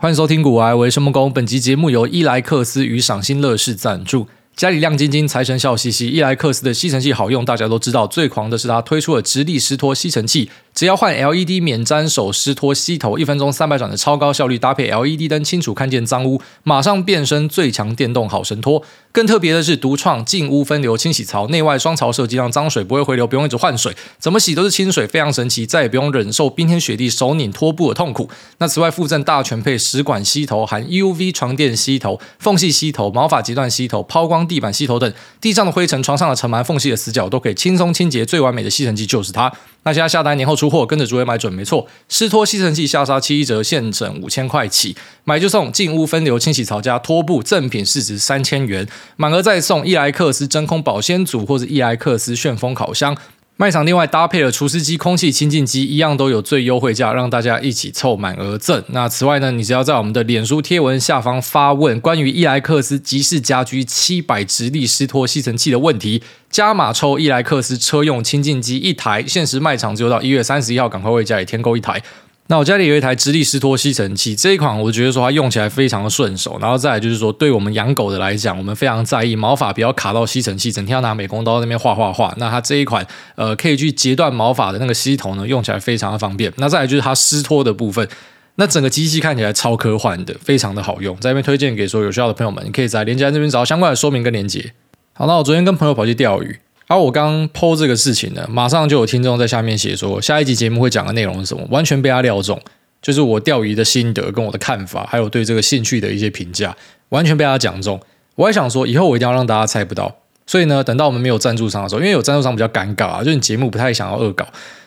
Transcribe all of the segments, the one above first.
欢迎收听《古癌为生木工》，本集节目由伊莱克斯与赏心乐事赞助。家里亮晶晶，财神笑嘻嘻。伊莱克斯的吸尘器好用，大家都知道。最狂的是它推出了直立湿拖吸尘器，只要换 LED 免沾手湿拖吸头，一分钟三百转的超高效率，搭配 LED 灯，清楚看见脏污，马上变身最强电动好神拖。更特别的是，独创净污分流清洗槽，内外双槽设计，让脏水不会回流，不用一直换水，怎么洗都是清水，非常神奇，再也不用忍受冰天雪地手拧拖布的痛苦。那此外附赠大全配食管吸头，含 UV 床垫吸头、缝隙吸头、毛发截断吸头、抛光地板吸头等，地上的灰尘、床上的尘螨、缝隙的死角都可以轻松清洁，最完美的吸尘器就是它。那现在下单年后出货，跟着主委买准没错。湿拖吸尘器下杀七折，现整五千块起，买就送进屋分流清洗槽加拖布，赠品市值三千元，满额再送伊莱克斯真空保鲜组或者伊莱克斯旋风烤箱。卖场另外搭配了除湿机、空气清净机，一样都有最优惠价，让大家一起凑满额赠。那此外呢，你只要在我们的脸书贴文下方发问关于伊莱克斯吉士家居七百直立湿拖吸尘器的问题，加码抽伊莱克斯车用清净机一台，限时卖场只有到一月三十一号，赶快为家里添购一台。那我家里有一台直立湿拖吸尘器，这一款我觉得说它用起来非常的顺手，然后再来就是说，对我们养狗的来讲，我们非常在意毛发不要卡到吸尘器，整天要拿美工刀那边画画画。那它这一款呃可以去截断毛发的那个吸头呢，用起来非常的方便。那再来就是它湿拖的部分，那整个机器看起来超科幻的，非常的好用，在这边推荐给所有有需要的朋友们，你可以在链接这边找到相关的说明跟链接。好，那我昨天跟朋友跑去钓鱼。而、我刚 po 这个事情呢，马上就有听众在下面写说，下一集节目会讲的内容是什么？完全被他料中，就是我钓鱼的心得跟我的看法，还有对这个兴趣的一些评价，完全被他讲中。我还想说，以后我一定要让大家猜不到。所以呢，等到我们没有赞助商的时候，因为有赞助商比较尴尬啊，就你节目不太想要恶搞。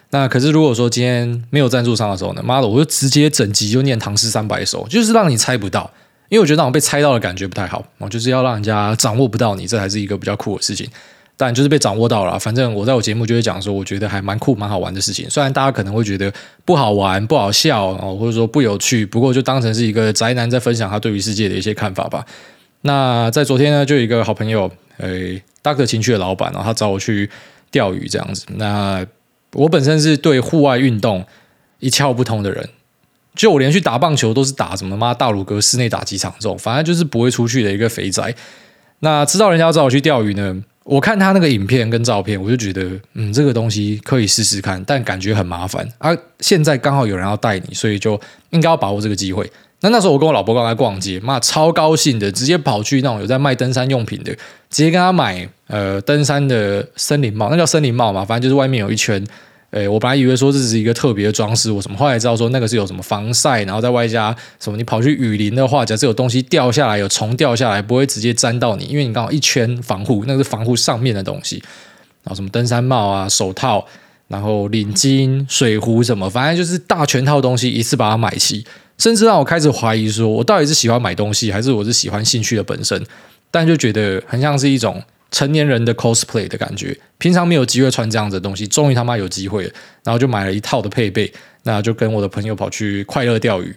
那可是如果说今天没有赞助商的时候呢，妈的，我就直接整集就念唐诗三百首，就是让你猜不到。因为我觉得那种被猜到的感觉不太好，我就是要让人家掌握不到你，这才是一个比较酷的事情。但就是被掌握到了，反正我在我节目就会讲说，我觉得还蛮酷、蛮好玩的事情。虽然大家可能会觉得不好玩、不好笑，或者说不有趣，不过就当成是一个宅男在分享他对于世界的一些看法吧。那在昨天呢，就有一个好朋友，诶，Doctor 情趣的老板，然后他找我去钓鱼这样子。那我本身是对户外运动一窍不通的人，就我连去打棒球都是打什么妈大鲁阁室内打击场这种，反正就是不会出去的一个肥宅。那知道人家找我去钓鱼呢？我看他那个影片跟照片，我就觉得，嗯，这个东西可以试试看，但感觉很麻烦。啊、现在刚好有人要带你，所以就应该要把握这个机会。那那时候我跟我老婆刚才逛街，妈超高兴的，直接跑去那种有在卖登山用品的，直接跟他买呃登山的森林帽，那叫森林帽嘛，反正就是外面有一圈。诶，我本来以为说这是一个特别的装饰，我什么后来知道说那个是有什么防晒，然后在外加什么，你跑去雨林的话，假设有东西掉下来，有虫掉下来，不会直接粘到你，因为你刚好一圈防护，那个是防护上面的东西。然后什么登山帽啊、手套，然后领巾、水壶什么，反正就是大全套东西一次把它买齐，甚至让我开始怀疑说，我到底是喜欢买东西，还是我是喜欢兴趣的本身？但就觉得很像是一种。成年人的 cosplay 的感觉，平常没有机会穿这样子的东西，终于他妈有机会了，然后就买了一套的配备，那就跟我的朋友跑去快乐钓鱼。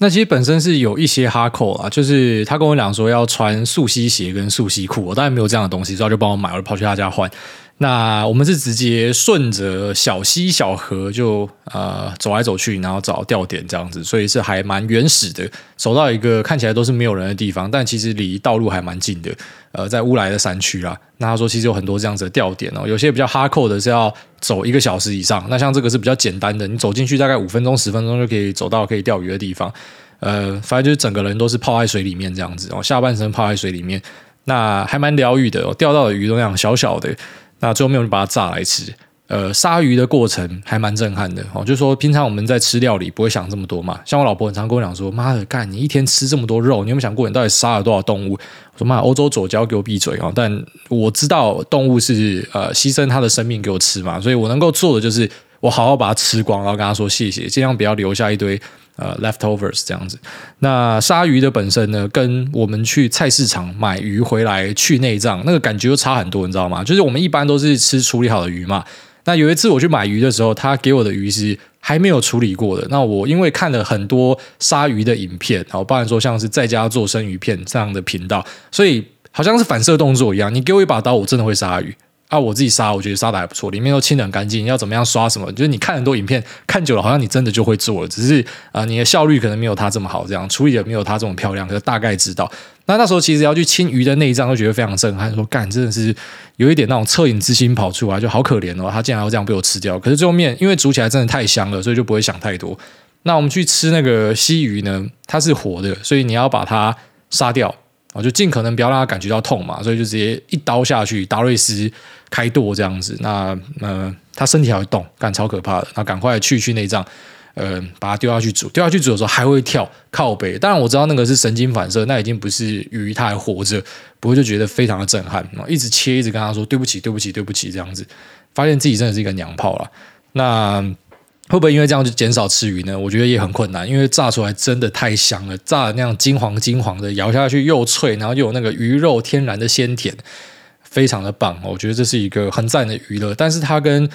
那其实本身是有一些哈扣啊，就是他跟我讲说要穿素溪鞋跟素溪裤，我当然没有这样的东西，所以他就帮我买，我就跑去他家换。那我们是直接顺着小溪小河就呃走来走去，然后找钓点这样子，所以是还蛮原始的，走到一个看起来都是没有人的地方，但其实离道路还蛮近的，呃，在乌来的山区啦。那他说其实有很多这样子的钓点哦，有些比较哈扣的是要走一个小时以上，那像这个是比较简单的，你走进去大概五分钟十分钟就可以走到可以钓鱼的地方，呃，反正就是整个人都是泡在水里面这样子哦，下半身泡在水里面，那还蛮疗愈的哦，钓到的鱼都那样小小的。那最后面我就把它炸来吃，呃，杀鱼的过程还蛮震撼的哦。就说平常我们在吃料理不会想这么多嘛，像我老婆很常跟我讲说：“妈的，干你一天吃这么多肉，你有没有想过你到底杀了多少动物？”我说：“妈，欧洲左交给我闭嘴啊！”但我知道动物是呃牺牲它的生命给我吃嘛，所以我能够做的就是我好好把它吃光，然后跟他说谢谢，尽量不要留下一堆。呃，leftovers 这样子。那鲨鱼的本身呢，跟我们去菜市场买鱼回来去内脏，那个感觉就差很多，你知道吗？就是我们一般都是吃处理好的鱼嘛。那有一次我去买鱼的时候，他给我的鱼是还没有处理过的。那我因为看了很多鲨鱼的影片，然后包含说像是在家做生鱼片这样的频道，所以好像是反射动作一样。你给我一把刀，我真的会鲨鱼。啊，我自己杀，我觉得杀的还不错，里面都清得很干净。要怎么样刷什么，就是你看很多影片，看久了好像你真的就会做了，只是啊、你的效率可能没有他这么好，这样处理的没有他这么漂亮，可是大概知道。那那时候其实要去清鱼的内脏，都觉得非常震撼，说干真的是有一点那种恻隐之心跑出来，就好可怜哦，他竟然要这样被我吃掉。可是最后面因为煮起来真的太香了，所以就不会想太多。那我们去吃那个溪鱼呢，它是活的，所以你要把它杀掉。就尽可能不要让他感觉到痛嘛，所以就直接一刀下去，达瑞斯开剁这样子。那呃，他身体还会动，干超可怕的。那赶快去去内脏，呃，把它丢下去煮，丢下去煮的时候还会跳靠北。当然我知道那个是神经反射，那已经不是鱼，它还活着，不过就觉得非常的震撼。一直切，一直跟他说对不起，对不起，对不起，这样子，发现自己真的是一个娘炮了。那。会不会因为这样就减少吃鱼呢？我觉得也很困难，因为炸出来真的太香了，炸的那样金黄金黄的，咬下去又脆，然后又有那个鱼肉天然的鲜甜，非常的棒。我觉得这是一个很赞的娱乐，但是它跟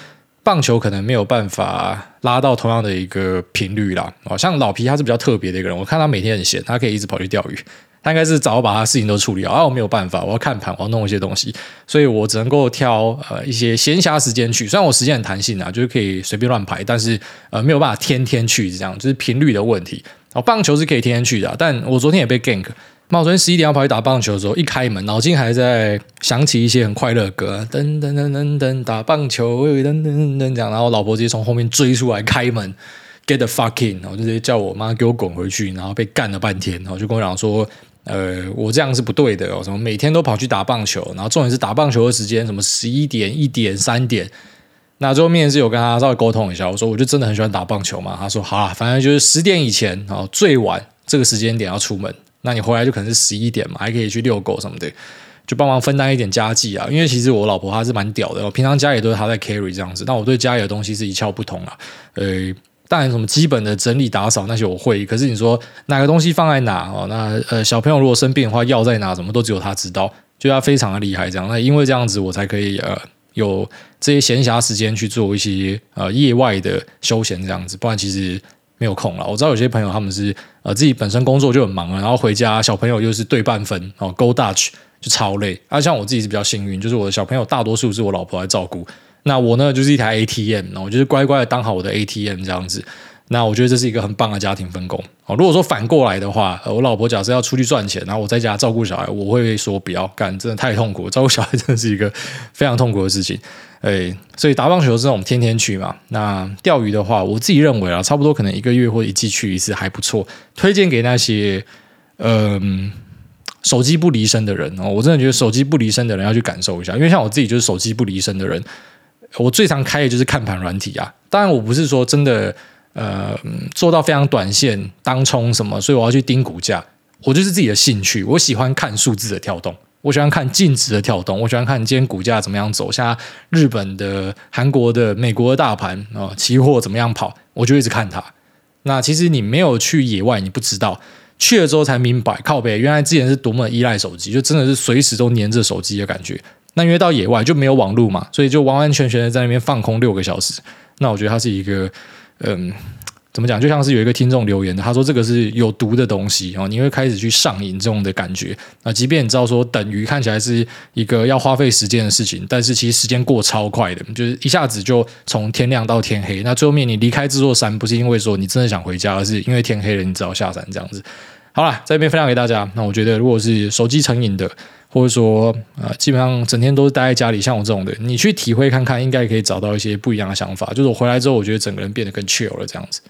棒球可能没有办法拉到同样的一个频率啦。哦，像老皮他是比较特别的一个人，我看他每天很闲，他可以一直跑去钓鱼。他应该是早把他事情都处理好，啊，我没有办法，我要看盘，我要弄一些东西，所以我只能够挑呃一些闲暇时间去。虽然我时间很弹性啊，就是可以随便乱排，但是呃没有办法天天去这样，就是频率的问题。哦，棒球是可以天天去的，但我昨天也被 gank。那我昨天十一点要跑去打棒球的时候，一开门，脑筋还在想起一些很快乐歌，噔噔噔噔噔打棒球，噔噔噔噔这样，然后老婆直接从后面追出来开门，get the fucking，然后就直接叫我妈给我滚回去，然后被干了半天，然后就跟我讲说。呃，我这样是不对的哦。什么每天都跑去打棒球，然后重点是打棒球的时间，什么十一点、一点、三点。那最后面是有跟他稍微沟通一下，我说我就真的很喜欢打棒球嘛。他说好啦，反正就是十点以前哦，最晚这个时间点要出门。那你回来就可能是十一点嘛，还可以去遛狗什么的，就帮忙分担一点家计啊。因为其实我老婆她是蛮屌的，我平常家里都是她在 carry 这样子，但我对家里的东西是一窍不通啊。呃。当然，什么基本的整理打扫那些我会，可是你说哪个东西放在哪哦？那呃，小朋友如果生病的话，药在哪，什么都只有他知道，就他非常的厉害。这样，那因为这样子，我才可以呃有这些闲暇时间去做一些呃业外的休闲这样子，不然其实没有空了。我知道有些朋友他们是呃自己本身工作就很忙了，然后回家小朋友又是对半分哦，Go Dutch 就超累。啊，像我自己是比较幸运，就是我的小朋友大多数是我老婆来照顾。那我呢，就是一台 ATM，那我就是乖乖的当好我的 ATM 这样子。那我觉得这是一个很棒的家庭分工。哦，如果说反过来的话，我老婆假设要出去赚钱，然后我在家照顾小孩，我会说不要干，真的太痛苦。照顾小孩真的是一个非常痛苦的事情。哎，所以打棒球是我们天天去嘛。那钓鱼的话，我自己认为啊，差不多可能一个月或一季去一次还不错。推荐给那些嗯手机不离身的人哦，我真的觉得手机不离身的人要去感受一下，因为像我自己就是手机不离身的人。我最常开的就是看盘软体啊，当然我不是说真的，呃，做到非常短线当冲什么，所以我要去盯股价，我就是自己的兴趣，我喜欢看数字的跳动，我喜欢看净值的跳动，我喜欢看今天股价怎么样走，像日本的、韩国的、美国的大盘啊，期货怎么样跑，我就一直看它。那其实你没有去野外，你不知道，去了之后才明白，靠北，原来之前是多么依赖手机，就真的是随时都黏着手机的感觉。那因为到野外就没有网络嘛，所以就完完全全的在那边放空六个小时。那我觉得它是一个，嗯，怎么讲？就像是有一个听众留言的，他说这个是有毒的东西哦，你会开始去上瘾这种的感觉。那即便你知道说等于看起来是一个要花费时间的事情，但是其实时间过超快的，就是一下子就从天亮到天黑。那最后面你离开这座山，不是因为说你真的想回家，而是因为天黑了，你只好下山这样子。好了，在这边分享给大家。那我觉得如果是手机成瘾的。或者说，呃，基本上整天都是待在家里，像我这种的，你去体会看看，应该可以找到一些不一样的想法。就是我回来之后，我觉得整个人变得更 chill 了，这样子。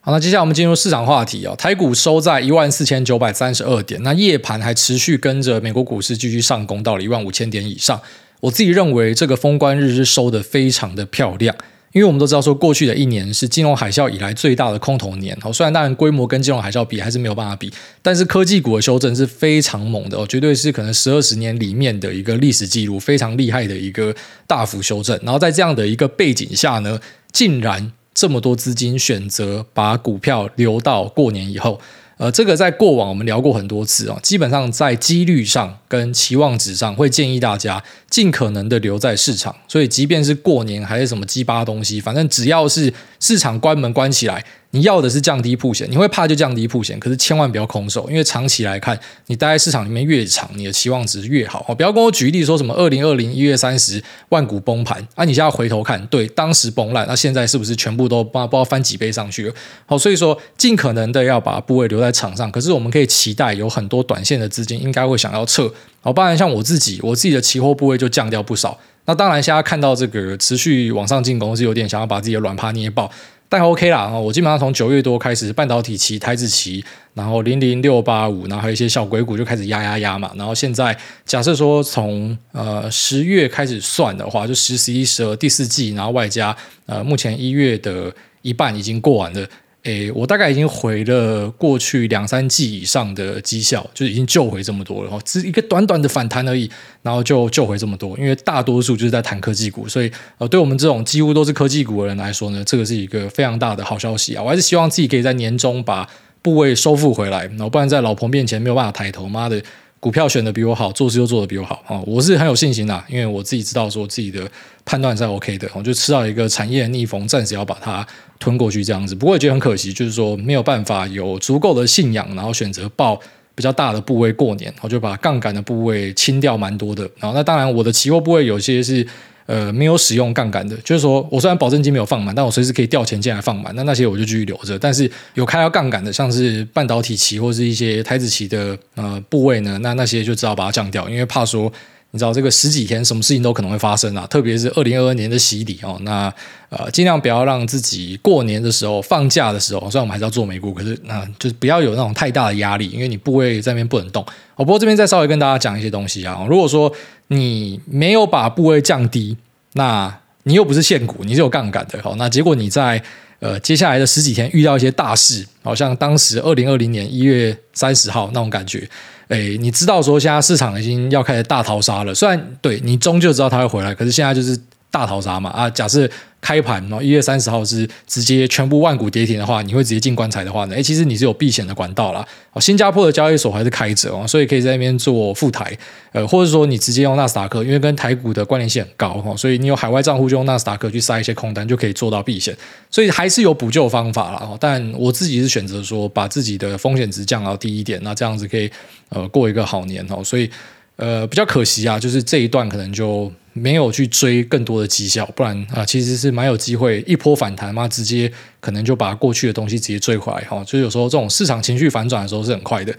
好，那接下来我们进入市场话题啊。台股收在一万四千九百三十二点，那夜盘还持续跟着美国股市继续上攻到了一万五千点以上。我自己认为这个封关日是收得非常的漂亮。因为我们都知道说，过去的一年是金融海啸以来最大的空头年。好，虽然当然规模跟金融海啸比还是没有办法比，但是科技股的修正是非常猛的哦，绝对是可能十二十年里面的一个历史记录，非常厉害的一个大幅修正。然后在这样的一个背景下呢，竟然这么多资金选择把股票留到过年以后。呃，这个在过往我们聊过很多次啊，基本上在几率上跟期望值上，会建议大家尽可能的留在市场。所以，即便是过年还是什么鸡巴东西，反正只要是市场关门关起来。你要的是降低铺险，你会怕就降低铺险，可是千万不要空手，因为长期来看，你待在市场里面越长，你的期望值越好。哦，不要跟我举例说什么二零二零一月三十万股崩盘啊，你现在回头看，对，当时崩烂，那现在是不是全部都不知道翻几倍上去了？好，所以说尽可能的要把部位留在场上，可是我们可以期待有很多短线的资金应该会想要撤。好，当然像我自己，我自己的期货部位就降掉不少。那当然，现在看到这个持续往上进攻，是有点想要把自己的软趴捏爆。但 OK 啦，我基本上从九月多开始，半导体期、台指期，然后零零六八五，然后还有一些小鬼股就开始压压压嘛。然后现在假设说从呃十月开始算的话，就十、十一、十二第四季，然后外加呃目前一月的一半已经过完了。诶，我大概已经回了过去两三季以上的绩效，就已经救回这么多了。哈，只一个短短的反弹而已，然后就救回这么多。因为大多数就是在谈科技股，所以呃，对我们这种几乎都是科技股的人来说呢，这个是一个非常大的好消息啊！我还是希望自己可以在年终把部位收复回来，然后不然在老婆面前没有办法抬头，妈的！股票选的比我好，做事又做的比我好啊！我是很有信心的，因为我自己知道说自己的判断是 OK 的，我就吃到一个产业逆风，暂时要把它吞过去这样子。不过也觉得很可惜，就是说没有办法有足够的信仰，然后选择报比较大的部位过年，我就把杠杆的部位清掉蛮多的。然后那当然我的期货部位有些是。呃，没有使用杠杆的，就是说我虽然保证金没有放满，但我随时可以调钱进来放满，那那些我就继续留着。但是有开到杠杆的，像是半导体期或是一些台子期的呃部位呢，那那些就只好把它降掉，因为怕说。你知道这个十几天什么事情都可能会发生啊，特别是二零二二年的洗礼哦。那呃，尽量不要让自己过年的时候放假的时候，虽然我们还是要做美股，可是那、就是不要有那种太大的压力，因为你部位在那边不能动。哦，不过这边再稍微跟大家讲一些东西啊。如果说你没有把部位降低，那你又不是现股，你是有杠杆的。好，那结果你在呃接下来的十几天遇到一些大事，好像当时二零二零年一月三十号那种感觉。哎，你知道说现在市场已经要开始大逃杀了，虽然对你终究知道他会回来，可是现在就是大逃杀嘛啊！假设开盘然后一月三十号是直接全部万股跌停的话，你会直接进棺材的话呢？诶，其实你是有避险的管道啦。哦，新加坡的交易所还是开着哦，所以可以在那边做富台，呃，或者说你直接用纳斯达克，因为跟台股的关联性很高哈，所以你有海外账户就用纳斯达克去塞一些空单，就可以做到避险，所以还是有补救方法啦。但我自己是选择说把自己的风险值降到低一点，那这样子可以呃过一个好年哦，所以呃比较可惜啊，就是这一段可能就。没有去追更多的绩效，不然啊，其实是蛮有机会一波反弹嘛，直接可能就把过去的东西直接追回来哈。就有时候这种市场情绪反转的时候是很快的。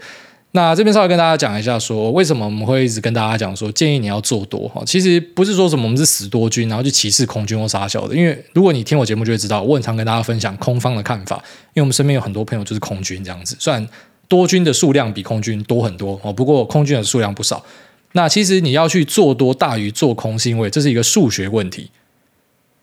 那这边稍微跟大家讲一下说，为什么我们会一直跟大家讲说建议你要做多哈。其实不是说什么我们是死多军，然后去歧视空军或杀小的。因为如果你听我节目就会知道，我很常跟大家分享空方的看法。因为我们身边有很多朋友就是空军这样子，虽然多军的数量比空军多很多哦，不过空军的数量不少。那其实你要去做多大于做空，是因为这是一个数学问题。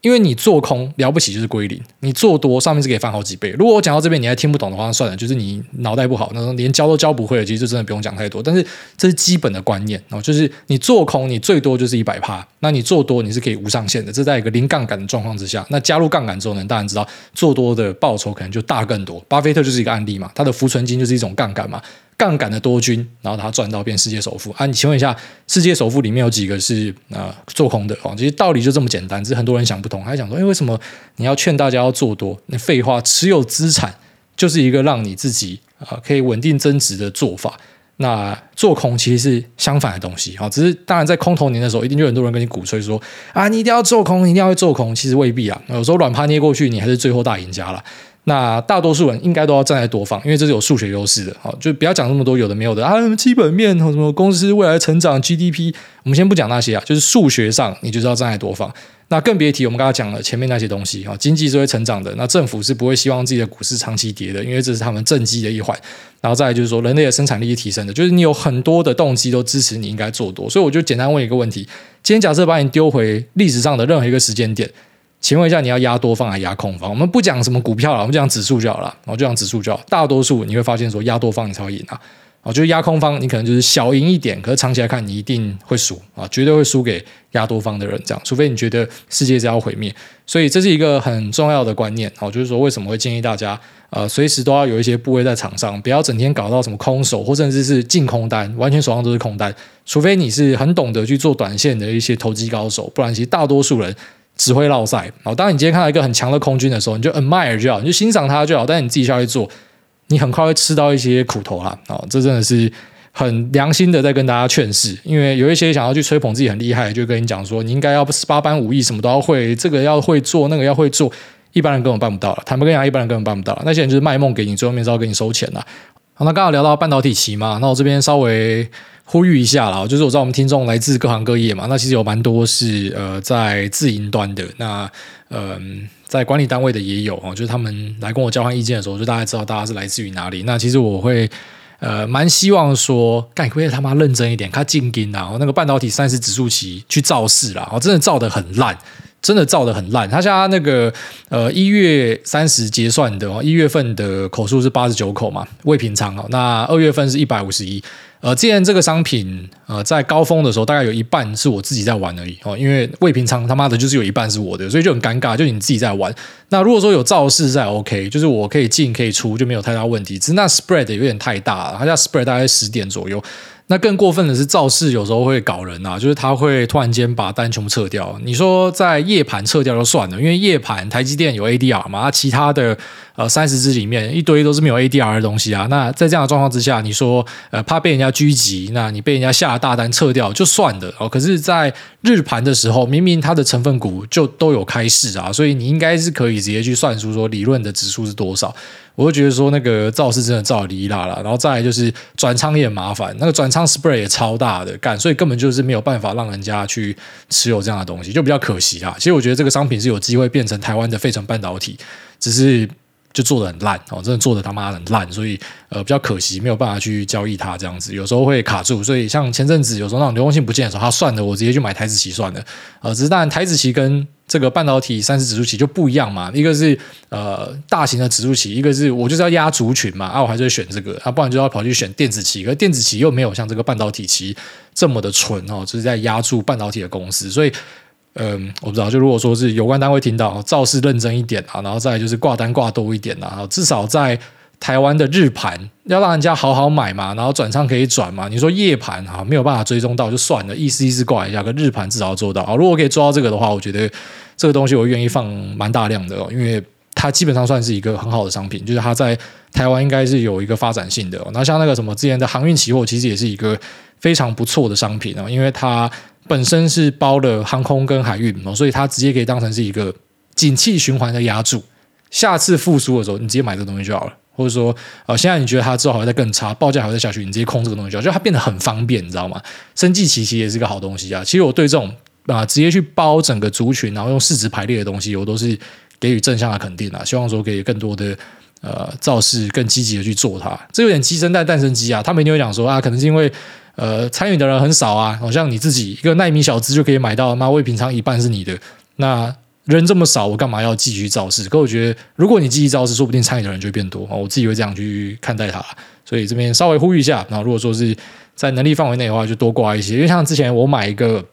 因为你做空了不起就是归零，你做多上面是可以翻好几倍。如果我讲到这边你还听不懂的话，那算了，就是你脑袋不好，那连教都教不会，其实就真的不用讲太多。但是这是基本的观念哦，就是你做空你最多就是一百趴，那你做多你是可以无上限的。这在一个零杠杆的状况之下，那加入杠杆之后呢，大家知道做多的报酬可能就大更多。巴菲特就是一个案例嘛，他的浮存金就是一种杠杆嘛。杠杆的多军，然后他赚到变世界首富啊！你请问一下，世界首富里面有几个是啊、做空的？哦，其实道理就这么简单，只是很多人想不通，还想说，哎，为什么你要劝大家要做多？那废话，持有资产就是一个让你自己啊、可以稳定增值的做法。那做空其实是相反的东西啊，只是当然在空头年的时候，一定就很多人跟你鼓吹说啊，你一定要做空，你一定要会做空。其实未必啊，有时候软趴捏过去，你还是最后大赢家了。那大多数人应该都要站在多方，因为这是有数学优势的。好，就不要讲那么多有的没有的啊，基本面和什么公司未来成长 GDP，我们先不讲那些啊，就是数学上你就是要站在多方。那更别提我们刚才讲了前面那些东西啊，经济是会成长的，那政府是不会希望自己的股市长期跌的，因为这是他们政绩的一环。然后再来就是说，人类的生产力是提升的，就是你有很多的动机都支持你应该做多。所以我就简单问一个问题：今天假设把你丢回历史上的任何一个时间点。请问一下，你要压多方还是压空方？我们不讲什么股票了，我们讲指数就好了。然后就讲指数就好。大多数你会发现说压多方你才会赢啊。哦，就是压空方，你可能就是小赢一点，可是长期来看，你一定会输啊，绝对会输给压多方的人，这样，除非你觉得世界是要毁灭。所以这是一个很重要的观念，哦，就是说为什么会建议大家，呃，随时都要有一些部位在场上，不要整天搞到什么空手，或甚至是净空单，完全手上都是空单，除非你是很懂得去做短线的一些投机高手，不然其实大多数人只会落赛。哦，当你今天看到一个很强的空军的时候，你就 admire 就好，你就欣赏他就好，但你自己下去做。你很快会吃到一些苦头啦，哦，这真的是很良心的在跟大家劝世，因为有一些想要去吹捧自己很厉害，就跟你讲说，你应该要十八般武艺什么都要会，这个要会做，那个要会做，一般人根本办不到了。坦白跟你讲，一般人根本办不到。那些人就是卖梦给你，最后面是要给你收钱的。好，那刚好聊到半导体期嘛，那我这边稍微呼吁一下啦，就是我知道我们听众来自各行各业嘛，那其实有蛮多是呃在自营端的，那嗯。呃在管理单位的也有哦，就是他们来跟我交换意见的时候，就大概知道大家是来自于哪里。那其实我会呃蛮希望说，干可不可以他妈认真一点，他进京啊，那个半导体三十指数期去造势啦，哦，真的造得很烂，真的造得很烂。他家那个呃一月三十结算的哦，一月份的口数是八十九口嘛，未平仓哦，那二月份是一百五十一。呃，既然这个商品，呃，在高峰的时候，大概有一半是我自己在玩而已哦，因为未平仓他妈的就是有一半是我的，所以就很尴尬，就你自己在玩。那如果说有造势在 OK，就是我可以进可以出，就没有太大问题。只是那 spread 有点太大了，它家 spread 大概十点左右。那更过分的是，造势有时候会搞人啊，就是他会突然间把单全部撤掉。你说在夜盘撤掉就算了，因为夜盘台积电有 ADR 嘛，其他的呃三十只里面一堆都是没有 ADR 的东西啊。那在这样的状况之下，你说呃怕被人家狙击，那你被人家下了大单撤掉就算了哦。可是，在日盘的时候，明明它的成分股就都有开市啊，所以你应该是可以直接去算出说理论的指数是多少。我会觉得说那个造势真的造离啦啦，然后再来就是转仓也麻烦，那个转仓 spread 也超大的干，所以根本就是没有办法让人家去持有这样的东西，就比较可惜啊。其实我觉得这个商品是有机会变成台湾的费城半导体，只是。就做的很烂哦，真的做的他妈很烂，所以呃比较可惜，没有办法去交易它这样子，有时候会卡住。所以像前阵子有时候那种流动性不见的时候，他算了，我直接去买台指期算了。呃，只是当然台指期跟这个半导体三十指数期就不一样嘛，一个是呃大型的指数期，一个是我就是要压族群嘛，啊我还是选这个，啊不然就要跑去选电子期，可电子期又没有像这个半导体期这么的纯哦，就是在压住半导体的公司，所以。嗯，我不知道。就如果说是有关单位听到，造势认真一点啊，然后再就是挂单挂多一点啊，至少在台湾的日盘要让人家好好买嘛，然后转仓可以转嘛。你说夜盘啊，没有办法追踪到就算了，意思意思挂一下，可日盘至少要做到啊。如果可以做到这个的话，我觉得这个东西我愿意放蛮大量的哦，因为它基本上算是一个很好的商品，就是它在台湾应该是有一个发展性的。那像那个什么之前的航运期货，其实也是一个非常不错的商品哦，因为它。本身是包了航空跟海运，所以它直接可以当成是一个景气循环的压注。下次复苏的时候，你直接买这个东西就好了。或者说，呃，现在你觉得它之后还会再更差，报价还会再下去，你直接空这个东西就好，就它变得很方便，你知道吗？生计其实也是个好东西啊。其实我对这种啊、直接去包整个族群，然后用市值排列的东西，我都是给予正向的肯定啊。希望说给更多的呃造势更积极的去做它。这有点鸡生蛋，蛋生鸡啊。他们一定会讲说啊，可能是因为。呃，参与的人很少啊，好像你自己一个奈米小子就可以买到，那未平仓一半是你的，那人这么少，我干嘛要继续造势？可我觉得，如果你继续造势，说不定参与的人就会变多啊。我自己会这样去看待它，所以这边稍微呼吁一下。那如果说是在能力范围内的话，就多挂一些。因为像之前我买一个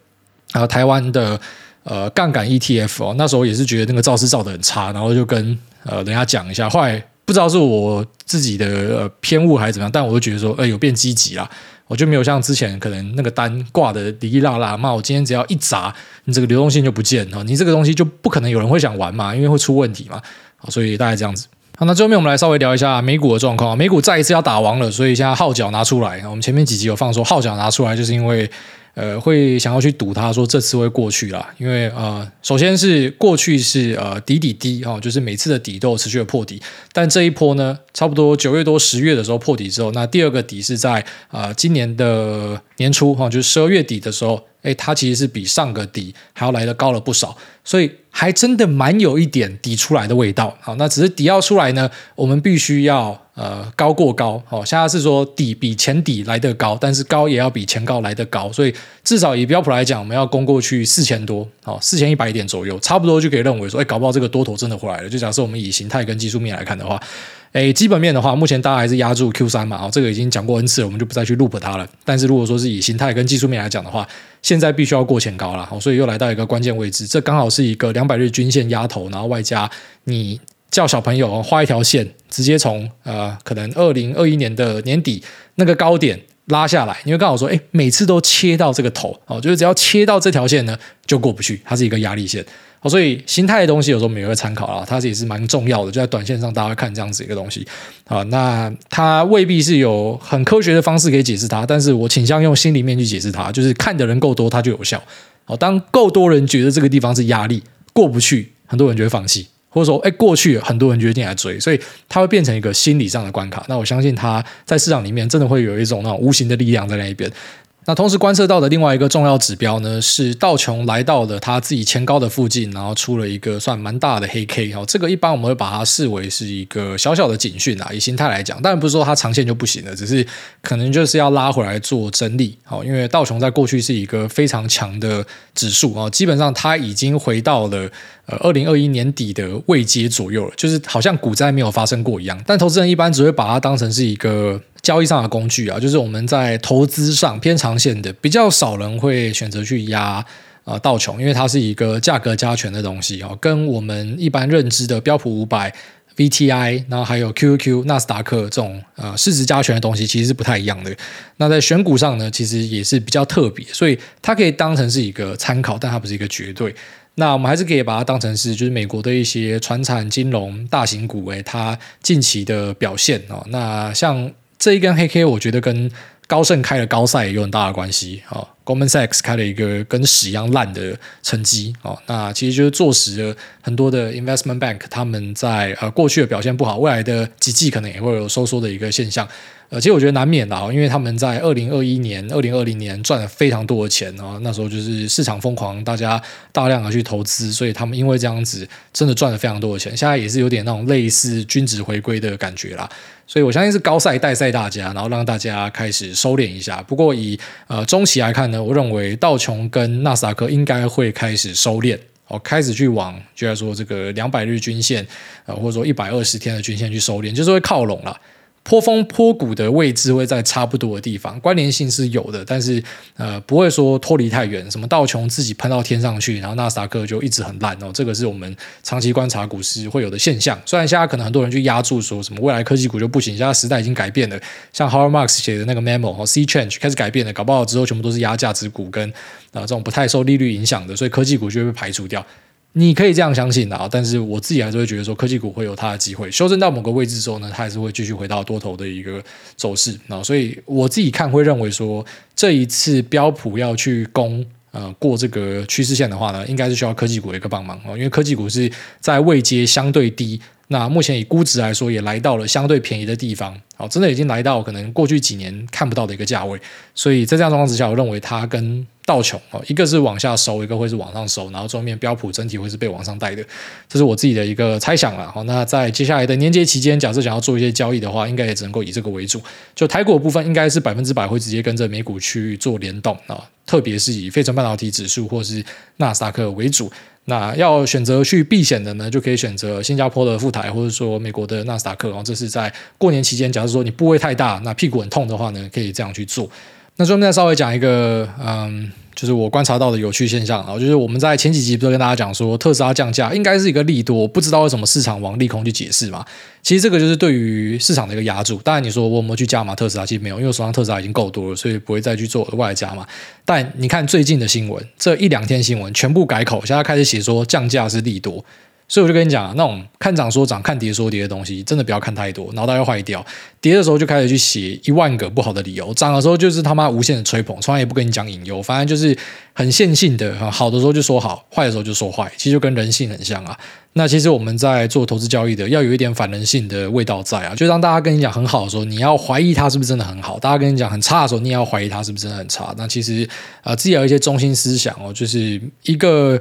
呃台湾的呃杠杆 ETF 哦，那时候也是觉得那个造势造得很差，然后就跟呃人家讲一下，后来不知道是我自己的呃偏误还是怎么样，但我就觉得说，哎，有变积极啦。我就没有像之前可能那个单挂的滴滴啦啦嘛，我今天只要一砸，你这个流动性就不见了，你这个东西就不可能有人会想玩嘛，因为会出问题嘛，好，所以大概这样子。好，那最后面我们来稍微聊一下美股的状况，美股再一次要打王了，所以现在号角拿出来。我们前面几集有放说号角拿出来，就是因为。呃，会想要去赌，它说这次会过去啦，因为呃，首先是过去是呃底底低哈，就是每次的底都有持续的破底，但这一波呢，差不多九月多十月的时候破底之后，那第二个底是在呃今年的年初哈，就是十二月底的时候，诶，它其实是比上个底还要来得高了不少，所以还真的蛮有一点底出来的味道。好，那只是底要出来呢，我们必须要。呃，高过高，哦，现在是说底比前底来得高，但是高也要比前高来得高，所以至少以标普来讲，我们要攻过去四千多，哦，四千一百点左右，差不多就可以认为说，哎，搞不好这个多头真的回来了。就假设我们以形态跟技术面来看的话，诶，基本面的话，目前大家还是压住 Q 三嘛，哦，这个已经讲过 N 次了，我们就不再去 loop 它了。但是如果说是以形态跟技术面来讲的话，现在必须要过前高了，所以又来到一个关键位置，这刚好是一个两百日均线压头，然后外加你叫小朋友画一条线，直接从呃可能二零二一年的年底那个高点拉下来，因为刚好说，诶，每次都切到这个头，哦，就是只要切到这条线呢，就过不去，它是一个压力线。所以心态的东西有时候我们也会参考啊，它也是蛮重要的，就在短线上大家会看这样子一个东西啊。那它未必是有很科学的方式可以解释它，但是我倾向用心里面去解释它，就是看的人够多，它就有效。好，当够多人觉得这个地方是压力过不去，很多人就会放弃，或者说哎过去很多人决定来追，所以它会变成一个心理上的关卡。那我相信它在市场里面真的会有一种那种无形的力量在那一边。那同时观测到的另外一个重要指标呢，是道琼来到了他自己前高的附近，然后出了一个算蛮大的黑 K 哦。这个一般我们会把它视为是一个小小的警讯啊，以形态来讲，当然不是说它长线就不行了，只是可能就是要拉回来做整理哦。因为道琼在过去是一个非常强的指数啊，基本上它已经回到了呃二零二一年底的位阶左右了，就是好像股灾没有发生过一样。但投资人一般只会把它当成是一个。交易上的工具啊，就是我们在投资上偏长线的，比较少人会选择去压呃道琼，因为它是一个价格加权的东西哦，跟我们一般认知的标普五百、VTI，然后还有 QQQ、纳斯达克这种呃市值加权的东西，其实是不太一样的。那在选股上呢，其实也是比较特别，所以它可以当成是一个参考，但它不是一个绝对。那我们还是可以把它当成是，就是美国的一些传产金融大型股，诶，它近期的表现哦。那像这一根黑 K，我觉得跟高盛开的高赛也有很大的关系啊。Goldman Sachs 开了一个跟屎一样烂的成绩啊，那其实就是坐实了很多的 investment bank 他们在呃过去的表现不好，未来的几季可能也会有收缩的一个现象。呃，其实我觉得难免的啊，因为他们在二零二一年、二零二零年赚了非常多的钱啊，那时候就是市场疯狂，大家大量的去投资，所以他们因为这样子真的赚了非常多的钱。现在也是有点那种类似均值回归的感觉啦，所以我相信是高赛带赛大家，然后让大家开始收敛一下。不过以呃中期来看呢，我认为道琼跟纳斯达克应该会开始收敛，哦，开始去往，就来说这个两百日均线，呃，或者说一百二十天的均线去收敛，就是会靠拢了。坡峰坡谷的位置会在差不多的地方，关联性是有的，但是呃不会说脱离太远。什么道琼自己喷到天上去，然后纳斯达克就一直很烂哦，这个是我们长期观察股市会有的现象。虽然现在可能很多人去压住说什么未来科技股就不行，现在时代已经改变了。像 Howard Marks 写的那个 memo 和 C Change 开始改变了，搞不好之后全部都是压价值股跟啊这种不太受利率影响的，所以科技股就会被排除掉。你可以这样相信的啊，但是我自己还是会觉得说，科技股会有它的机会修正到某个位置之后呢，它还是会继续回到多头的一个走势啊，所以我自己看会认为说，这一次标普要去攻呃过这个趋势线的话呢，应该是需要科技股的一个帮忙啊，因为科技股是在位阶相对低。那目前以估值来说，也来到了相对便宜的地方，好，真的已经来到可能过去几年看不到的一个价位，所以在这样状况之下，我认为它跟道琼哦，一个是往下收，一个会是往上收，然后后面标普整体会是被往上带的，这是我自己的一个猜想了。好，那在接下来的年节期间，假设想要做一些交易的话，应该也只能够以这个为主。就台股部分，应该是百分之百会直接跟着美股去做联动啊，特别是以费城半导体指数或是纳斯达克为主。那要选择去避险的呢，就可以选择新加坡的富台，或者说美国的纳斯达克。然后这是在过年期间，假如说你部位太大，那屁股很痛的话呢，可以这样去做。那顺便再稍微讲一个，嗯。就是我观察到的有趣现象然后，就是我们在前几集不是跟大家讲说特斯拉降价应该是一个利多，不知道为什么市场往利空去解释嘛？其实这个就是对于市场的一个压住。当然你说我有没有去加码特斯拉？其实没有，因为我手上特斯拉已经够多了，所以不会再去做额外加码。但你看最近的新闻，这一两天新闻全部改口，现在开始写说降价是利多。所以我就跟你讲，那种看涨说涨、看跌说跌的东西，真的不要看太多，脑袋要坏掉。跌的时候就开始去写一万个不好的理由，涨的时候就是他妈无限的吹捧，从来也不跟你讲隐忧，反正就是很线性的。好的时候就说好，坏的时候就说坏，其实就跟人性很像啊。那其实我们在做投资交易的，要有一点反人性的味道在啊。就当大家跟你讲很好的时候，你要怀疑它是不是真的很好；大家跟你讲很差的时候，你也要怀疑它是不是真的很差。那其实啊、自己有一些中心思想哦，就是一个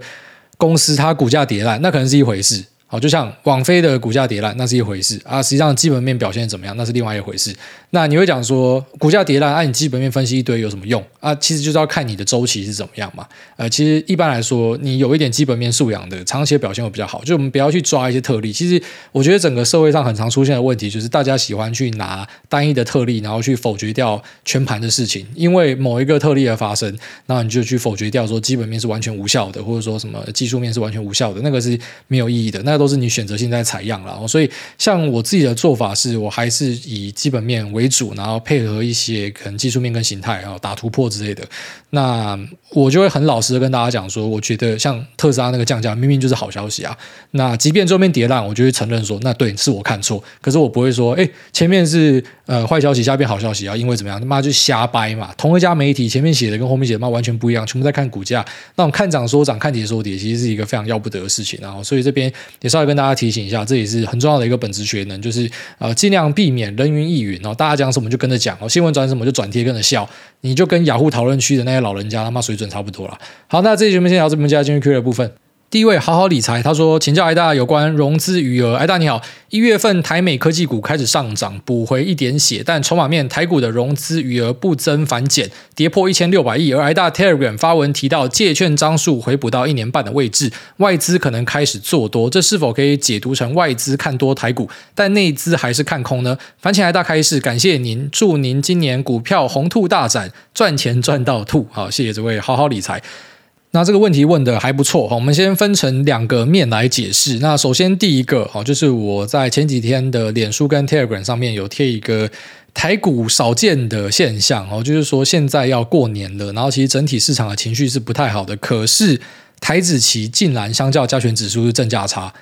公司它股价跌烂，那可能是一回事。好，就像网飞的股价跌烂，那是一回事啊。实际上基本面表现怎么样，那是另外一回事。那你会讲说股价跌烂，按、你基本面分析一堆有什么用啊？其实就是要看你的周期是怎么样嘛。呃，其实一般来说，你有一点基本面素养的，长期的表现会比较好。就我们不要去抓一些特例。其实我觉得整个社会上很常出现的问题，就是大家喜欢去拿单一的特例，然后去否决掉全盘的事情。因为某一个特例的发生，那你就去否决掉说基本面是完全无效的，或者说什么技术面是完全无效的，那个是没有意义的。那都是你选择性在采样了，所以像我自己的做法是，我还是以基本面为主，然后配合一些可能技术面跟形态，然后打突破之类的。那我就会很老实的跟大家讲说，我觉得像特斯拉那个降价，明明就是好消息啊。那即便最后面跌烂，我就会承认说，那对是我看错。可是我不会说，哎，前面是呃坏消息，下边好消息啊，因为怎么样？他妈就瞎掰嘛。同一家媒体前面写的跟后面写的妈完全不一样，全部在看股价，那种看涨说涨，看跌说跌，其实是一个非常要不得的事情。然后，所以这边稍微跟大家提醒一下，这也是很重要的一个本职学能，就是呃尽量避免人云亦云。哦大家讲什么就跟着讲，哦，新闻转什么就转贴跟着笑，你就跟雅虎讨论区的那些老人家他妈水准差不多了。好，那这期节目先聊这边，接下来进入 Q 的部分。第一位好好理财，他说，请教艾大有关融资余额。艾大你好，一月份台美科技股开始上涨，补回一点血，但筹码面台股的融资余额不增反减，跌破一千六百亿。而艾大 Telegram 发文提到借券张数回补到一年半的位置，外资可能开始做多，这是否可以解读成外资看多台股，但内资还是看空呢？烦请艾大开示，感谢您，祝您今年股票红兔大展，赚钱赚到吐。好，谢谢这位好好理财。那这个问题问的还不错，我们先分成两个面来解释。那首先第一个，就是我在前几天的脸书跟 Telegram 上面有贴一个台股少见的现象，哦，就是说现在要过年了，然后其实整体市场的情绪是不太好的，可是台子期竟然相较加权指数是正价差。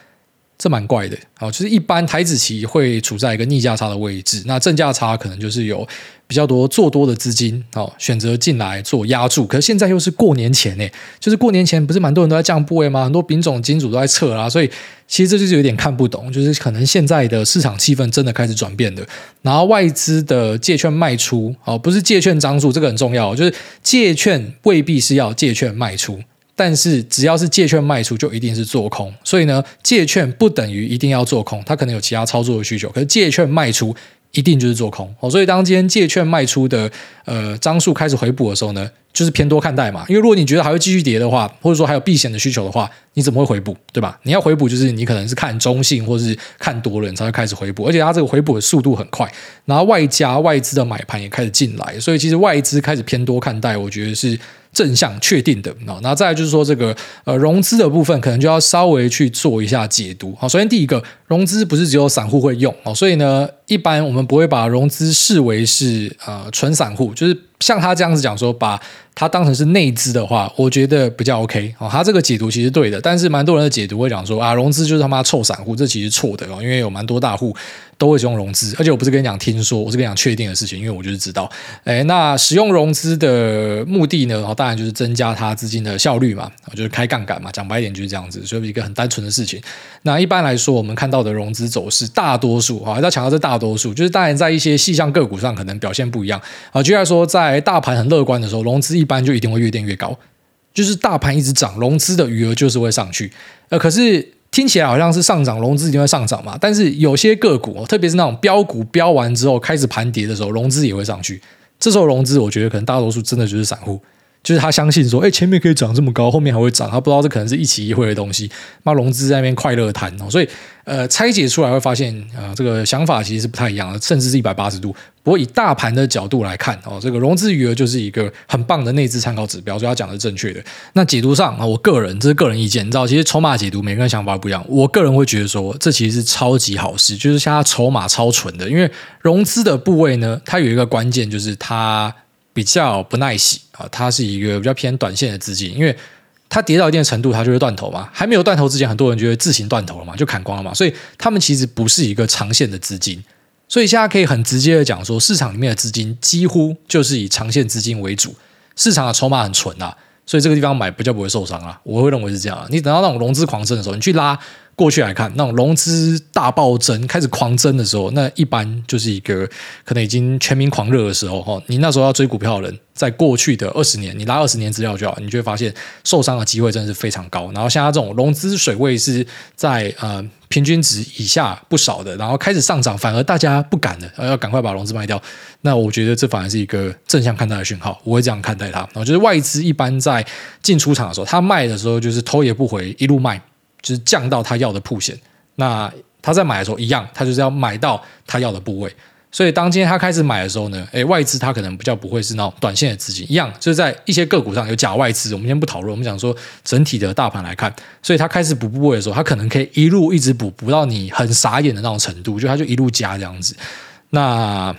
这蛮怪的，好，就是一般台子期会处在一个逆价差的位置，那正价差可能就是有比较多做多的资金，好，选择进来做压注。可是现在又是过年前呢，就是过年前不是蛮多人都在降部位吗？很多品种金主都在撤啦，所以其实这就是有点看不懂，就是可能现在的市场气氛真的开始转变了。然后外资的借券卖出，哦，不是借券张数，这个很重要，就是借券未必是要借券卖出。但是只要是借券卖出，就一定是做空。所以呢，借券不等于一定要做空，它可能有其他操作的需求。可是借券卖出一定就是做空。哦，所以当今天借券卖出的呃张数开始回补的时候呢，就是偏多看待嘛。因为如果你觉得还会继续跌的话，或者说还有避险的需求的话，你怎么会回补？对吧？你要回补，就是你可能是看中性或是看多了，你才会开始回补。而且它这个回补的速度很快，然后外加外资的买盘也开始进来，所以其实外资开始偏多看待，我觉得是。正向确定的啊，那再来就是说这个呃融资的部分，可能就要稍微去做一下解读。好，首先第一个，融资不是只有散户会用哦，所以呢，一般我们不会把融资视为是呃纯散户，就是像他这样子讲说，把它当成是内资的话，我觉得比较 OK 哦。他这个解读其实对的，但是蛮多人的解读会讲说啊，融资就是他妈臭散户，这其实错的哦，因为有蛮多大户。都会使用融资，而且我不是跟你讲听说，我是跟你讲确定的事情，因为我就是知道。哎，那使用融资的目的呢？然后当然就是增加它资金的效率嘛，就是开杠杆嘛。讲白一点就是这样子，所以一个很单纯的事情。那一般来说，我们看到的融资走势，大多数啊，要强调这大多数，就是当然在一些细项个股上可能表现不一样啊。举例来说，在在大盘很乐观的时候，融资一般就一定会越垫越高，就是大盘一直涨，融资的余额就是会上去。呃，可是。听起来好像是上涨，融资一定会上涨嘛？但是有些个股，特别是那种标股标完之后开始盘跌的时候，融资也会上去。这时候融资，我觉得可能大多数真的就是散户。就是他相信说，哎，前面可以涨这么高，后面还会涨，他不知道这可能是一期一会的东西。那融资在那边快乐谈哦，所以呃，拆解出来会发现啊、呃，这个想法其实是不太一样的，甚至是一百八十度。不过以大盘的角度来看哦，这个融资余额就是一个很棒的内资参考指标，所以他讲的是正确的。那解读上啊，我个人这是个人意见，你知道，其实筹码解读每个人想法不一样。我个人会觉得说，这其实是超级好事，就是像它筹码超纯的，因为融资的部位呢，它有一个关键就是它。比较不耐洗啊，它是一个比较偏短线的资金，因为它跌到一定程度，它就会断头嘛。还没有断头之前，很多人就会自行断头了嘛，就砍光了嘛。所以他们其实不是一个长线的资金。所以现在可以很直接的讲说，市场里面的资金几乎就是以长线资金为主，市场的筹码很纯啊，所以这个地方买比较不会受伤啊。我会认为是这样啊。你等到那种融资狂升的时候，你去拉过去来看，那种融资大暴增、开始狂增的时候，那一般就是一个可能已经全民狂热的时候哈。你那时候要追股票的人，在过去的二十年，你拉二十年资料就好，你就会发现受伤的机会真的是非常高。然后像他这种融资水位是在呃平均值以下不少的，然后开始上涨，反而大家不敢的，要赶快把融资卖掉。那我觉得这反而是一个正向看待的讯号，我会这样看待它。然后就是外资一般在进出场的时候，他卖的时候就是头也不回一路卖。就是降到他要的曝险，那他在买的时候一样，他就是要买到他要的部位。所以当今天他开始买的时候呢，诶，外资他可能比较不会是那种短线的资金，一样就是在一些个股上有假外资。我们先不讨论，我们讲说整体的大盘来看，所以他开始补部位的时候，他可能可以一路一直补，补到你很傻眼的那种程度，就他就一路加这样子。那。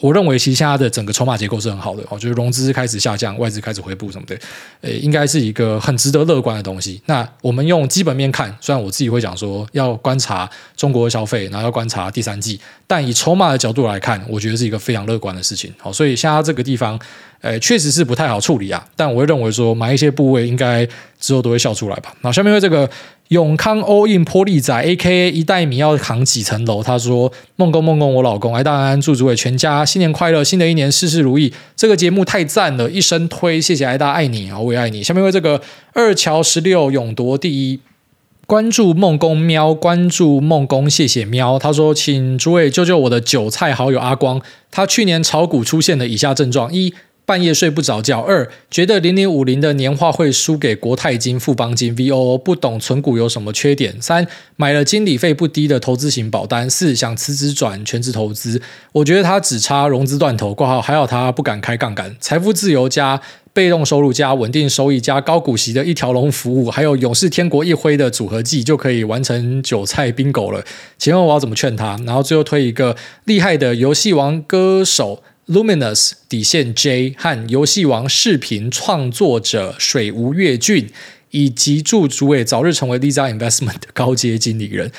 我认为其实现在的整个筹码结构是很好的哦，就是融资开始下降，外资开始回补什么的，诶，应该是一个很值得乐观的东西。那我们用基本面看，虽然我自己会讲说要观察中国的消费，然后要观察第三季，但以筹码的角度来看，我觉得是一个非常乐观的事情。好，所以现在这个地方，诶，确实是不太好处理啊。但我会认为说买一些部位，应该之后都会笑出来吧。那下面为这个。永康 all in 波利仔 A.K.A 一袋米要扛几层楼？他说：“梦工梦工，我老公来大安，祝诸位全家新年快乐，新的一年事事如意。这个节目太赞了，一生推，谢谢爱大，爱你啊，我也爱你。下面为这个二桥十六勇夺第一，关注梦工喵，关注梦工，谢谢喵。他说，请诸位救救我的韭菜好友阿光，他去年炒股出现了以下症状：一。”半夜睡不着觉。二，觉得零零五零的年化会输给国泰金、富邦金、VOO，不懂存股有什么缺点。三，买了经理费不低的投资型保单。四，想辞职转全职投资。我觉得他只差融资断头挂号，还好他不敢开杠杆。财富自由加被动收入加稳定收益加高股息的一条龙服务，还有勇士天国一挥的组合技，就可以完成韭菜 bingo 了。请问我要怎么劝他？然后最后推一个厉害的游戏王歌手。Luminous 底线 J 和游戏王视频创作者水无月俊，以及祝诸位早日成为 Lisa Investment 的高阶经理人。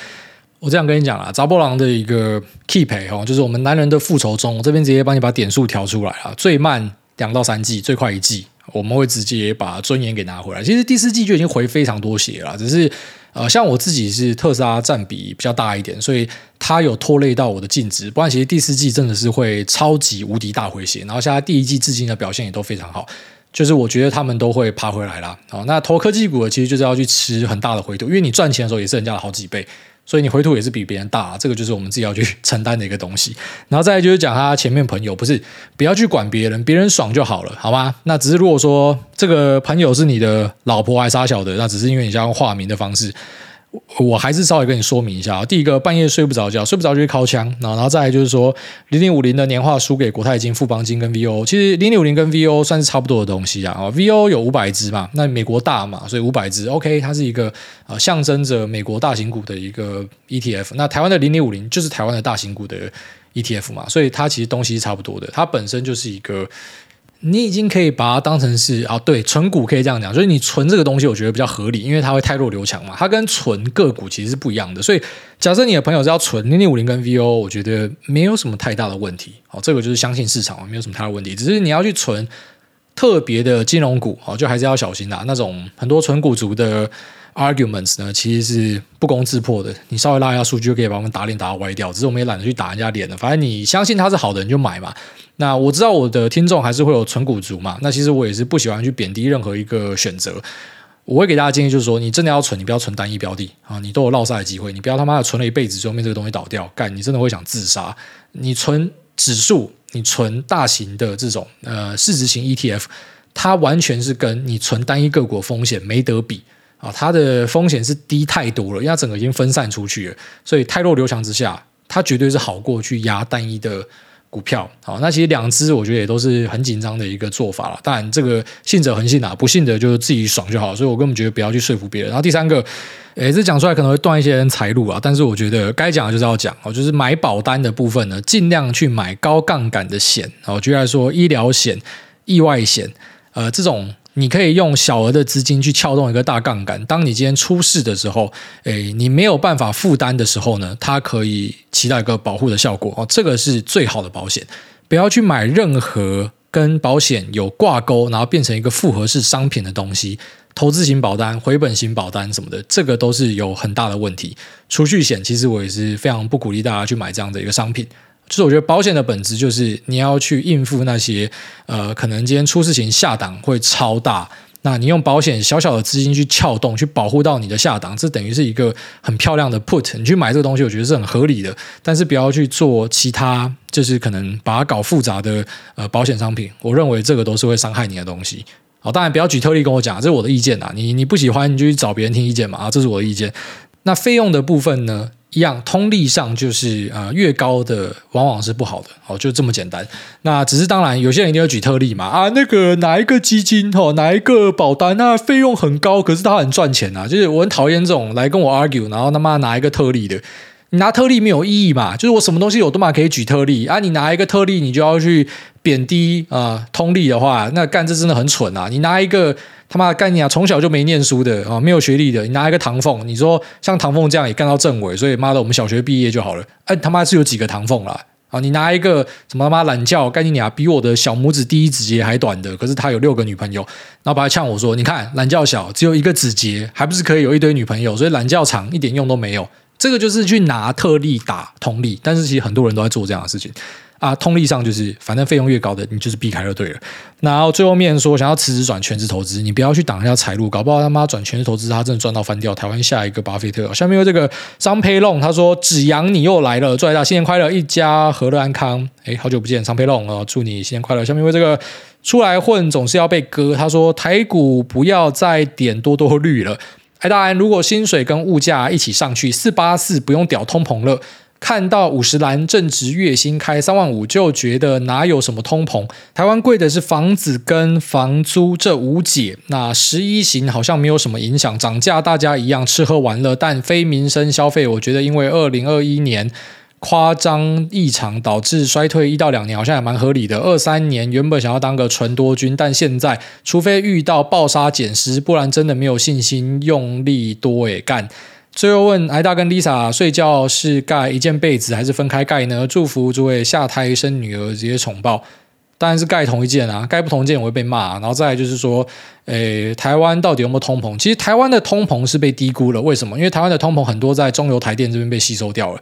我这样跟你讲啊，查某人的一个 key 陪哦，就是我们男人的复仇中，我这边直接帮你把点数调出来啊，最慢两到三季，最快一季，我们会直接把尊严给拿回来。其实第四季就已经回非常多血了，只是。呃，像我自己是特斯拉占比比较大一点，所以它有拖累到我的净值。不然其实第四季真的是会超级无敌大回血，然后现在第一季至今的表现也都非常好，就是我觉得他们都会爬回来啦。哦，那投科技股的其实就是要去吃很大的回吐，因为你赚钱的时候也是人家的好几倍。所以你回吐也是比别人大，这个就是我们自己要去承担的一个东西。然后再就是讲他前面朋友，不是不要去管别人，别人爽就好了，好吗？那只是如果说这个朋友是你的老婆还是啥小的，那只是因为你想用化名的方式。我还是稍微跟你说明一下啊，第一个半夜睡不着觉，睡不着就去敲枪，然后然后再来就是说零零五零的年化输给国泰金、富邦金跟 VO，其实零零五零跟 VO 算是差不多的东西啊。VO 有五百只嘛，那美国大嘛，所以五百只 OK，它是一个呃象征着美国大型股的一个 ETF。那台湾的零零五零就是台湾的大型股的 ETF 嘛，所以它其实东西是差不多的，它本身就是一个。你已经可以把它当成是啊，对，存股可以这样讲，所以你存这个东西，我觉得比较合理，因为它会太弱留强嘛。它跟存个股其实是不一样的，所以假设你的朋友是要存零零五零跟 VO，我觉得没有什么太大的问题。哦，这个就是相信市场，没有什么太大问题。只是你要去存特别的金融股，哦，就还是要小心啦。那种很多存股族的 arguments 呢，其实是不攻自破的。你稍微拉一下数据，就可以把我们打脸打歪掉。只是我们也懒得去打人家脸了。反正你相信它是好的，你就买嘛。那我知道我的听众还是会有存股族嘛，那其实我也是不喜欢去贬低任何一个选择。我会给大家建议，就是说你真的要存，你不要存单一标的啊，你都有落赛的机会，你不要他妈的存了一辈子，最后面这个东西倒掉，干你真的会想自杀。你存指数，你存大型的这种呃市值型 ETF，它完全是跟你存单一个股风险没得比啊，它的风险是低太多了，因为它整个已经分散出去了，所以汰弱流强之下，它绝对是好过去压单一的。股票好，那其实两只我觉得也都是很紧张的一个做法了。当然，这个信者恒信啊，不信者就自己爽就好。所以我根本觉得不要去说服别人。然后第三个，诶，这讲出来可能会断一些人财路啊。但是我觉得该讲的就是要讲哦，就是买保单的部分呢，尽量去买高杠杆的险。哦举例来说，医疗险、意外险，呃，这种。你可以用小额的资金去撬动一个大杠杆，当你今天出事的时候，诶，你没有办法负担的时候呢，它可以起到一个保护的效果哦，这个是最好的保险。不要去买任何跟保险有挂钩，然后变成一个复合式商品的东西，投资型保单、回本型保单什么的，这个都是有很大的问题。储蓄险其实我也是非常不鼓励大家去买这样的一个商品。就是我觉得保险的本质就是你要去应付那些呃，可能今天出事情下档会超大，那你用保险小小的资金去撬动，去保护到你的下档，这等于是一个很漂亮的 put。你去买这个东西，我觉得是很合理的，但是不要去做其他，就是可能把它搞复杂的呃保险商品。我认为这个都是会伤害你的东西。好，当然不要举特例跟我讲，这是我的意见啊。你你不喜欢你就去找别人听意见嘛啊，这是我的意见。那费用的部分呢？一样，通例上就是啊、呃，越高的往往是不好的，哦，就这么简单。那只是当然，有些人一定要举特例嘛，啊，那个哪一个基金哦，哪一个保单，那费用很高，可是它很赚钱啊。就是我很讨厌这种来跟我 argue，然后他妈拿一个特例的，你拿特例没有意义嘛？就是我什么东西我都嘛可以举特例啊，你拿一个特例，你就要去贬低啊、呃、通例的话，那干这真的很蠢啊！你拿一个。他妈的概念啊！从小就没念书的啊，没有学历的，你拿一个唐凤，你说像唐凤这样也干到政委，所以妈的，我们小学毕业就好了。哎，他妈是有几个唐凤啦？啊，你拿一个什么他妈懒觉，概念啊，比我的小拇指第一指节还短的，可是他有六个女朋友，然后把他呛我说：“你看懒觉小，只有一个指节，还不是可以有一堆女朋友？所以懒觉长一点用都没有。”这个就是去拿特例打通例，但是其实很多人都在做这样的事情。啊，通例上就是，反正费用越高的，你就是避开就对了。然后最后面说，想要辞职转全职投资，你不要去挡人家财路，搞不好他妈转全职投资，他真的赚到翻掉。台湾下一个巴菲特。下面有这个张培龙，他说：“子阳你又来了，祝大家新年快乐，一家和乐安康。”哎，好久不见，张培龙啊，祝你新年快乐。下面有这个出来混总是要被割，他说：“台股不要再点多多绿了。”哎，当然，如果薪水跟物价一起上去，四八四不用屌通膨了。看到五十岚正值月薪开三万五，就觉得哪有什么通膨？台湾贵的是房子跟房租，这无解。那十一型好像没有什么影响，涨价大家一样吃喝玩乐，但非民生消费，我觉得因为二零二一年夸张异常导致衰退一到两年，好像也蛮合理的。二三年原本想要当个纯多军，但现在除非遇到暴杀减失，不然真的没有信心用力多诶干。最后问艾大跟 Lisa 睡觉是盖一件被子还是分开盖呢？祝福诸位下胎生女儿直接宠爆，当然是盖同一件啊，盖不同件我会被骂。然后再来就是说，诶，台湾到底有没有通膨？其实台湾的通膨是被低估了，为什么？因为台湾的通膨很多在中油台电这边被吸收掉了。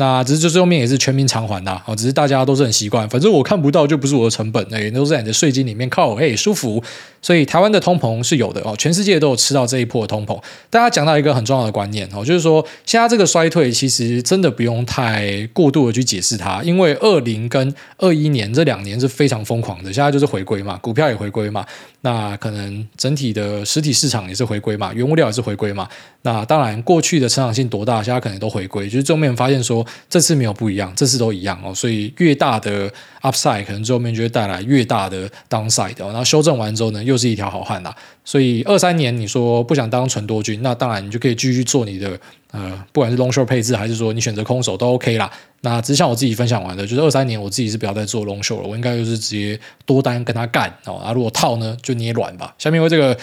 那只是最后面也是全民偿还的啊，只是大家都是很习惯，反正我看不到就不是我的成本，哎，都在你的税金里面靠，哎，舒服。所以台湾的通膨是有的哦，全世界都有吃到这一波的通膨。大家讲到一个很重要的观念哦，就是说现在这个衰退其实真的不用太过度的去解释它，因为二零跟二一年这两年是非常疯狂的，现在就是回归嘛，股票也回归嘛，那可能整体的实体市场也是回归嘛，原物料也是回归嘛。那当然过去的成长性多大，现在可能都回归，就是正面发现说。这次没有不一样，这次都一样哦，所以越大的 upside 可能最后面就会带来越大的 downside，然后修正完之后呢，又是一条好汉啦。所以二三年你说不想当纯多军，那当然你就可以继续做你的呃，不管是 long short 配置还是说你选择空手都 OK 啦。那只是像我自己分享完的，就是二三年我自己是不要再做 long short 了，我应该就是直接多单跟他干哦，啊如果套呢就捏软吧。下面为这个。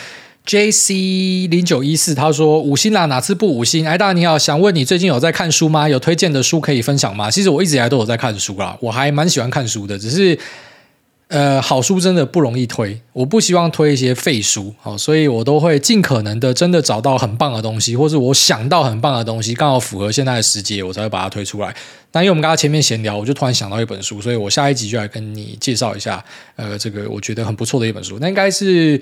J C 零九一四他说五星啦，哪次不五星？哎，大家你好，想问你最近有在看书吗？有推荐的书可以分享吗？其实我一直以来都有在看书啦，我还蛮喜欢看书的，只是呃，好书真的不容易推，我不希望推一些废书，好，所以我都会尽可能的真的找到很棒的东西，或是我想到很棒的东西，刚好符合现在的时节，我才会把它推出来。那因为我们刚刚前面闲聊，我就突然想到一本书，所以我下一集就来跟你介绍一下，呃，这个我觉得很不错的一本书，那应该是。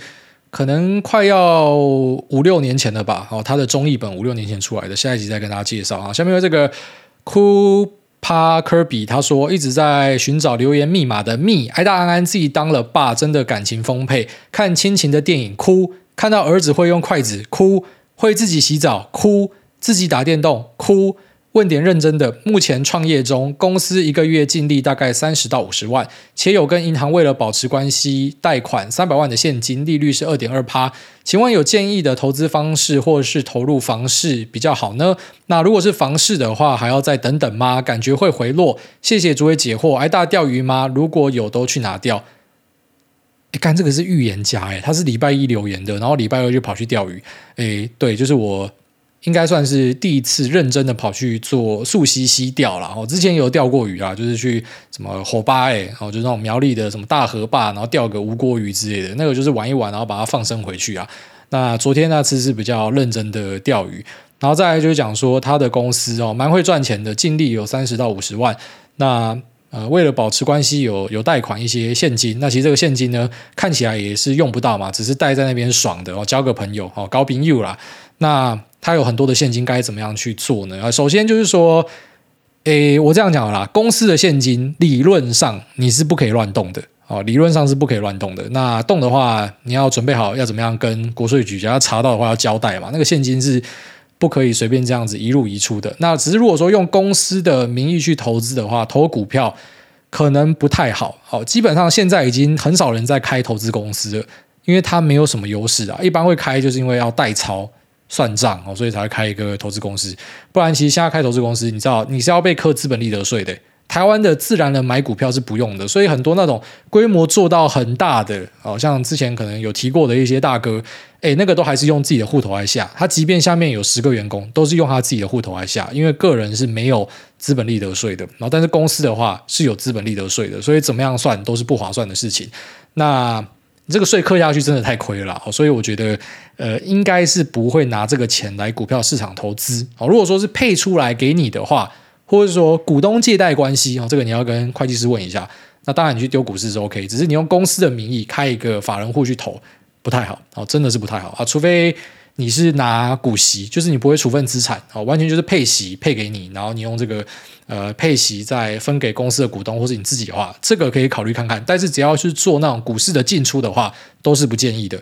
可能快要五六年前了吧，哦，他的中译本五六年前出来的，下一集再跟大家介绍啊。下面有这个 Kupa Kirby，他说一直在寻找留言密码的密，挨大安安自己当了爸，真的感情丰沛，看亲情的电影哭，看到儿子会用筷子哭，会自己洗澡哭，自己打电动哭。问点认真的，目前创业中，公司一个月净利大概三十到五十万，且有跟银行为了保持关系贷款三百万的现金，利率是二点二趴。请问有建议的投资方式，或是投入房市比较好呢？那如果是房市的话，还要再等等吗？感觉会回落。谢谢诸位解惑。挨大家钓鱼吗？如果有，都去哪钓？哎，干这个是预言家哎，他是礼拜一留言的，然后礼拜二就跑去钓鱼。哎，对，就是我。应该算是第一次认真的跑去做溯溪溪钓了。我，之前有钓过鱼啊，就是去什么火巴哎，然后就那种苗栗的什么大河坝，然后钓个吴郭鱼之类的，那个就是玩一玩，然后把它放生回去啊。那昨天那次是比较认真的钓鱼，然后再来就是讲说他的公司哦，蛮会赚钱的，净利有三十到五十万。那呃，为了保持关系有，有有贷款一些现金。那其实这个现金呢，看起来也是用不到嘛，只是带在那边爽的哦，交个朋友哦，高朋友啦。那他有很多的现金，该怎么样去做呢？首先就是说，诶，我这样讲啦，公司的现金理论上你是不可以乱动的哦，理论上是不可以乱动的。那动的话，你要准备好要怎么样跟国税局，要查到的话要交代嘛。那个现金是。不可以随便这样子一入一出的。那只是如果说用公司的名义去投资的话，投股票可能不太好。好，基本上现在已经很少人在开投资公司了，因为它没有什么优势啊。一般会开就是因为要代操算账哦，所以才会开一个投资公司。不然其实现在开投资公司，你知道你是要被课资本利得税的。台湾的自然人买股票是不用的，所以很多那种规模做到很大的，哦，像之前可能有提过的一些大哥，诶，那个都还是用自己的户头来下。他即便下面有十个员工，都是用他自己的户头来下，因为个人是没有资本利得税的。然后，但是公司的话是有资本利得税的，所以怎么样算都是不划算的事情。那这个税课下去真的太亏了，所以我觉得，呃，应该是不会拿这个钱来股票市场投资。哦，如果说是配出来给你的话。或者说股东借贷关系啊，这个你要跟会计师问一下。那当然你去丢股市是 OK，只是你用公司的名义开一个法人户去投不太好哦，真的是不太好啊。除非你是拿股息，就是你不会处分资产哦，完全就是配息配给你，然后你用这个呃配息再分给公司的股东或者你自己的话，这个可以考虑看看。但是只要是做那种股市的进出的话，都是不建议的。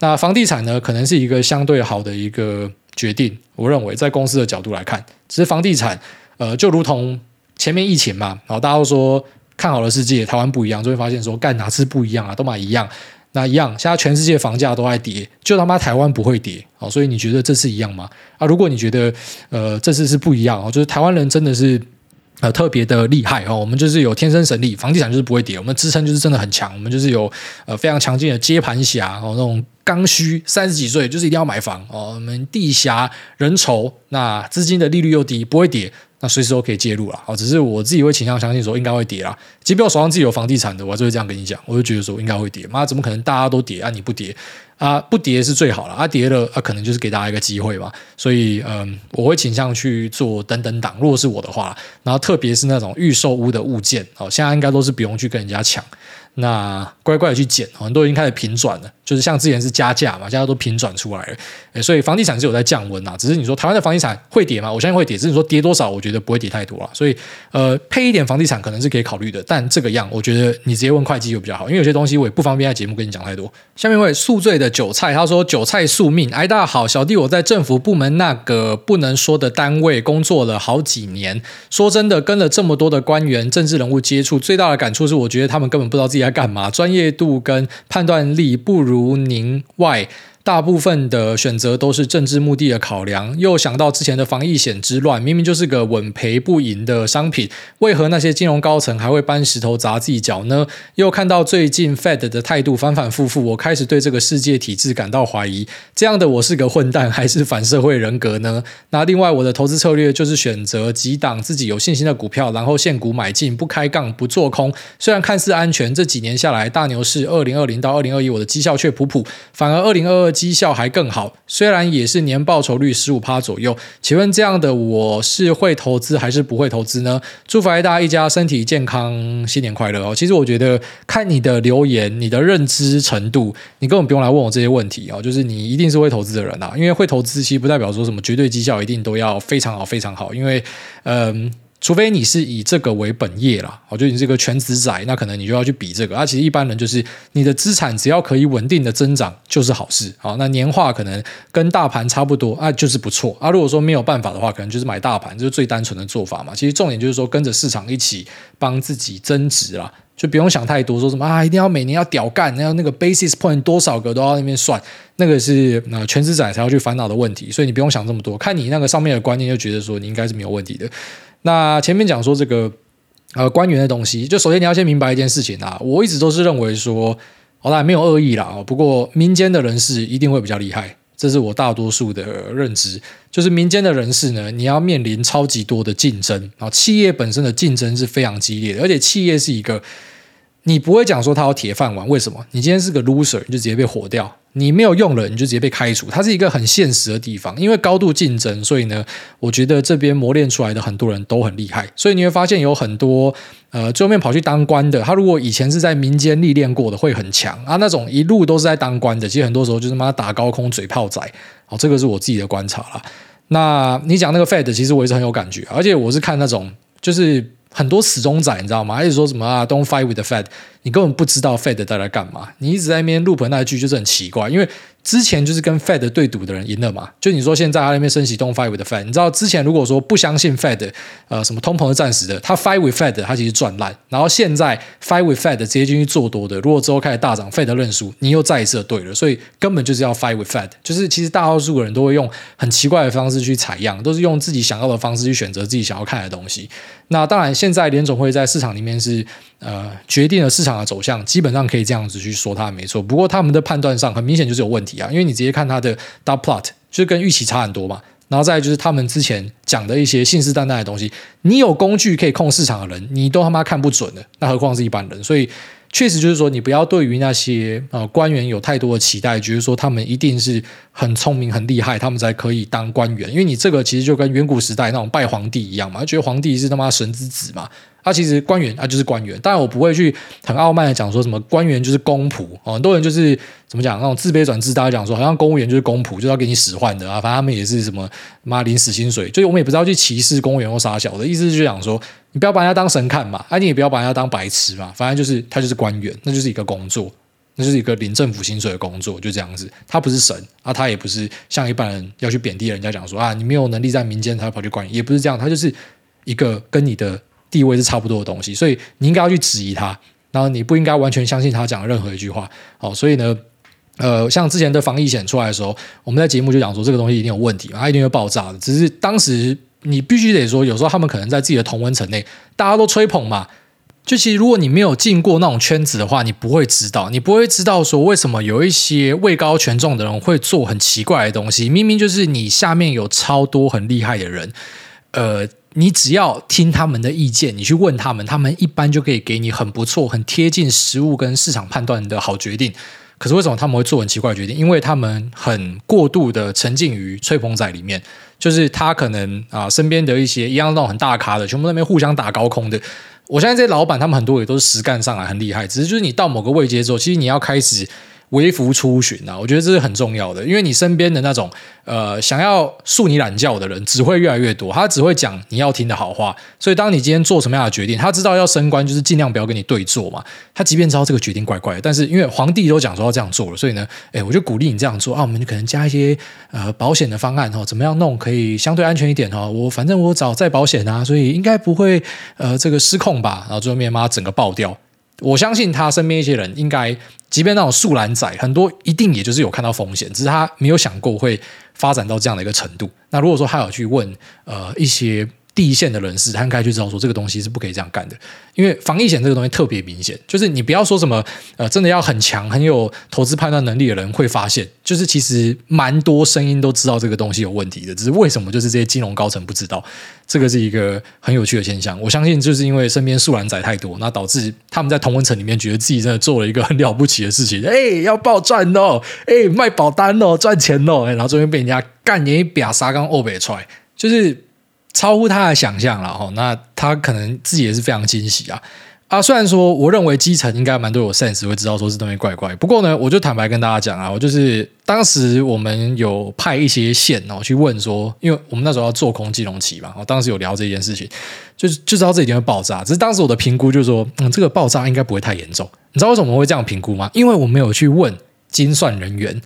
那房地产呢，可能是一个相对好的一个决定，我认为在公司的角度来看，只是房地产。呃，就如同前面疫情嘛，然后大家都说看好了世界，台湾不一样，就会发现说干哪次不一样啊，都买一样，那一样，现在全世界房价都在跌，就他妈台湾不会跌，哦，所以你觉得这次一样吗？啊，如果你觉得呃这次是不一样哦，就是台湾人真的是呃特别的厉害哦，我们就是有天生神力，房地产就是不会跌，我们支撑就是真的很强，我们就是有呃非常强劲的接盘侠哦，那种刚需三十几岁就是一定要买房哦，我们地狭人稠，那资金的利率又低，不会跌。那随时都可以介入了，只是我自己会倾向相信说应该会跌啦。即便我手上自己有房地产的，我就会这样跟你讲，我就觉得说应该会跌。妈，怎么可能大家都跌啊？你不跌啊？不跌是最好了啊！跌了啊，可能就是给大家一个机会吧。所以嗯，我会倾向去做等等档。如果是我的话，然后特别是那种预售屋的物件，哦，现在应该都是不用去跟人家抢。那乖乖的去捡，很多已经开始平转了，就是像之前是加价嘛，现在都平转出来了，诶，所以房地产是有在降温呐，只是你说台湾的房地产会跌吗？我相信会跌，只是说跌多少，我觉得不会跌太多了，所以呃，配一点房地产可能是可以考虑的，但这个样我觉得你直接问会计就比较好，因为有些东西我也不方便在节目跟你讲太多。下面一位宿醉的韭菜，他说韭菜宿命，哎，大家好，小弟我在政府部门那个不能说的单位工作了好几年，说真的，跟了这么多的官员、政治人物接触，最大的感触是，我觉得他们根本不知道自己。在干嘛？专业度跟判断力不如您外。大部分的选择都是政治目的的考量，又想到之前的防疫险之乱，明明就是个稳赔不赢的商品，为何那些金融高层还会搬石头砸自己脚呢？又看到最近 Fed 的态度反反复复，我开始对这个世界体制感到怀疑。这样的我是个混蛋还是反社会人格呢？那另外我的投资策略就是选择几档自己有信心的股票，然后现股买进，不开杠，不做空。虽然看似安全，这几年下来大牛市，二零二零到二零二一，我的绩效却普普，反而二零二二。绩效还更好，虽然也是年报酬率十五趴左右。请问这样的我是会投资还是不会投资呢？祝福大家一家身体健康，新年快乐哦！其实我觉得看你的留言、你的认知程度，你根本不用来问我这些问题哦。就是你一定是会投资的人啊，因为会投资其实不代表说什么绝对绩效一定都要非常好、非常好，因为嗯。除非你是以这个为本业啦，我觉得你这个全职仔，那可能你就要去比这个。啊，其实一般人就是你的资产只要可以稳定的增长就是好事。好，那年化可能跟大盘差不多啊，就是不错啊。如果说没有办法的话，可能就是买大盘，这是最单纯的做法嘛。其实重点就是说跟着市场一起帮自己增值啦，就不用想太多，说什么啊，一定要每年要屌干，然后那个 basis point 多少个都要那边算，那个是呃全职仔才要去烦恼的问题。所以你不用想这么多，看你那个上面的观念，就觉得说你应该是没有问题的。那前面讲说这个呃官员的东西，就首先你要先明白一件事情啊，我一直都是认为说，好啦，没有恶意啦，不过民间的人士一定会比较厉害，这是我大多数的认知。就是民间的人士呢，你要面临超级多的竞争，啊企业本身的竞争是非常激烈的，而且企业是一个。你不会讲说他有铁饭碗，为什么？你今天是个 loser，你就直接被火掉；你没有用了，你就直接被开除。它是一个很现实的地方，因为高度竞争，所以呢，我觉得这边磨练出来的很多人都很厉害。所以你会发现有很多呃，最后面跑去当官的，他如果以前是在民间历练过的，会很强啊。那种一路都是在当官的，其实很多时候就是妈打高空嘴炮仔。好，这个是我自己的观察啦。那你讲那个 Fed，其实我也是很有感觉，而且我是看那种就是。很多死忠仔，你知道吗？还是说什么啊？Don't fight with the Fed，你根本不知道 Fed 在来干嘛。你一直在那边 loop 那一句，就是很奇怪，因为。之前就是跟 Fed 对赌的人赢了嘛？就你说现在他那边升息 Don't fight with the Fed，你知道之前如果说不相信 Fed，呃，什么通膨是暂时的，他 fight with Fed，他其实赚烂。然后现在 fight with Fed 直接进去做多的，如果之后开始大涨，Fed 认输，你又再一次对了。所以根本就是要 fight with Fed，就是其实大多数的人都会用很奇怪的方式去采样，都是用自己想要的方式去选择自己想要看的东西。那当然，现在联总会在市场里面是。呃，决定了市场的走向，基本上可以这样子去说，它没错。不过他们的判断上很明显就是有问题啊，因为你直接看它的 double plot，就是跟预期差很多嘛。然后再就是他们之前讲的一些信誓旦旦的东西，你有工具可以控市场的人，你都他妈看不准的，那何况是一般人？所以确实就是说，你不要对于那些呃官员有太多的期待，觉得说他们一定是很聪明、很厉害，他们才可以当官员。因为你这个其实就跟远古时代那种拜皇帝一样嘛，觉得皇帝是他妈神之子嘛。他、其实官员啊就是官员，当然我不会去很傲慢的讲说什么官员就是公仆，很多人就是怎么讲那种自卑转自大，讲说好像公务员就是公仆，就是要给你使唤的啊，反正他们也是什么妈临死薪水，就我们也不知道去歧视公务员或啥小的，意思就是讲说你不要把人家当神看嘛，啊你也不要把人家当白痴嘛，反正就是他就是官员，那就是一个工作，那就是一个领政府薪水的工作，就这样子，他不是神啊，他也不是像一般人要去贬低人家讲说啊你没有能力在民间才跑去官员，也不是这样，他就是一个跟你的。地位是差不多的东西，所以你应该要去质疑他，然后你不应该完全相信他讲的任何一句话。好，所以呢，呃，像之前的防疫险出来的时候，我们在节目就讲说这个东西一定有问题，它一定会爆炸的。只是当时你必须得说，有时候他们可能在自己的同温层内，大家都吹捧嘛。就其实如果你没有进过那种圈子的话，你不会知道，你不会知道说为什么有一些位高权重的人会做很奇怪的东西。明明就是你下面有超多很厉害的人，呃。你只要听他们的意见，你去问他们，他们一般就可以给你很不错、很贴近实物跟市场判断的好决定。可是为什么他们会做很奇怪的决定？因为他们很过度的沉浸于吹捧仔里面，就是他可能啊身边的一些一样那种很大咖的，全部那边互相打高空的。我相信这些老板他们很多也都是实干上来很厉害，只是就是你到某个位阶之后，其实你要开始。微服出巡啊，我觉得这是很重要的，因为你身边的那种呃想要树你懒觉的人只会越来越多，他只会讲你要听的好话，所以当你今天做什么样的决定，他知道要升官就是尽量不要跟你对坐嘛。他即便知道这个决定怪怪的，但是因为皇帝都讲说要这样做了，所以呢，哎，我就鼓励你这样做啊。我们可能加一些呃保险的方案哦，怎么样弄可以相对安全一点哦。我反正我找再保险啊，所以应该不会呃这个失控吧。然后最后面妈整个爆掉。我相信他身边一些人应该，即便那种树懒仔，很多一定也就是有看到风险，只是他没有想过会发展到这样的一个程度。那如果说他有去问呃一些。第一线的人士，他应该就知道说这个东西是不可以这样干的，因为防疫险这个东西特别明显，就是你不要说什么呃，真的要很强、很有投资判断能力的人会发现，就是其实蛮多声音都知道这个东西有问题的，只是为什么就是这些金融高层不知道，这个是一个很有趣的现象。我相信就是因为身边树懒仔太多，那导致他们在同温层里面觉得自己真的做了一个很了不起的事情，哎，要爆赚哦，哎，卖保单哦，赚钱哦，然后最后被人家干你一把沙缸欧北出来，就是。超乎他的想象了哈，那他可能自己也是非常惊喜啊啊！虽然说我认为基层应该蛮多有 sense 会知道说这东西怪怪，不过呢，我就坦白跟大家讲啊，我就是当时我们有派一些线哦去问说，因为我们那时候要做空金融期嘛，我当时有聊这件事情，就是就知道这一定会爆炸。只是当时我的评估就是说，嗯，这个爆炸应该不会太严重。你知道为什么我会这样评估吗？因为我没有去问精算人员，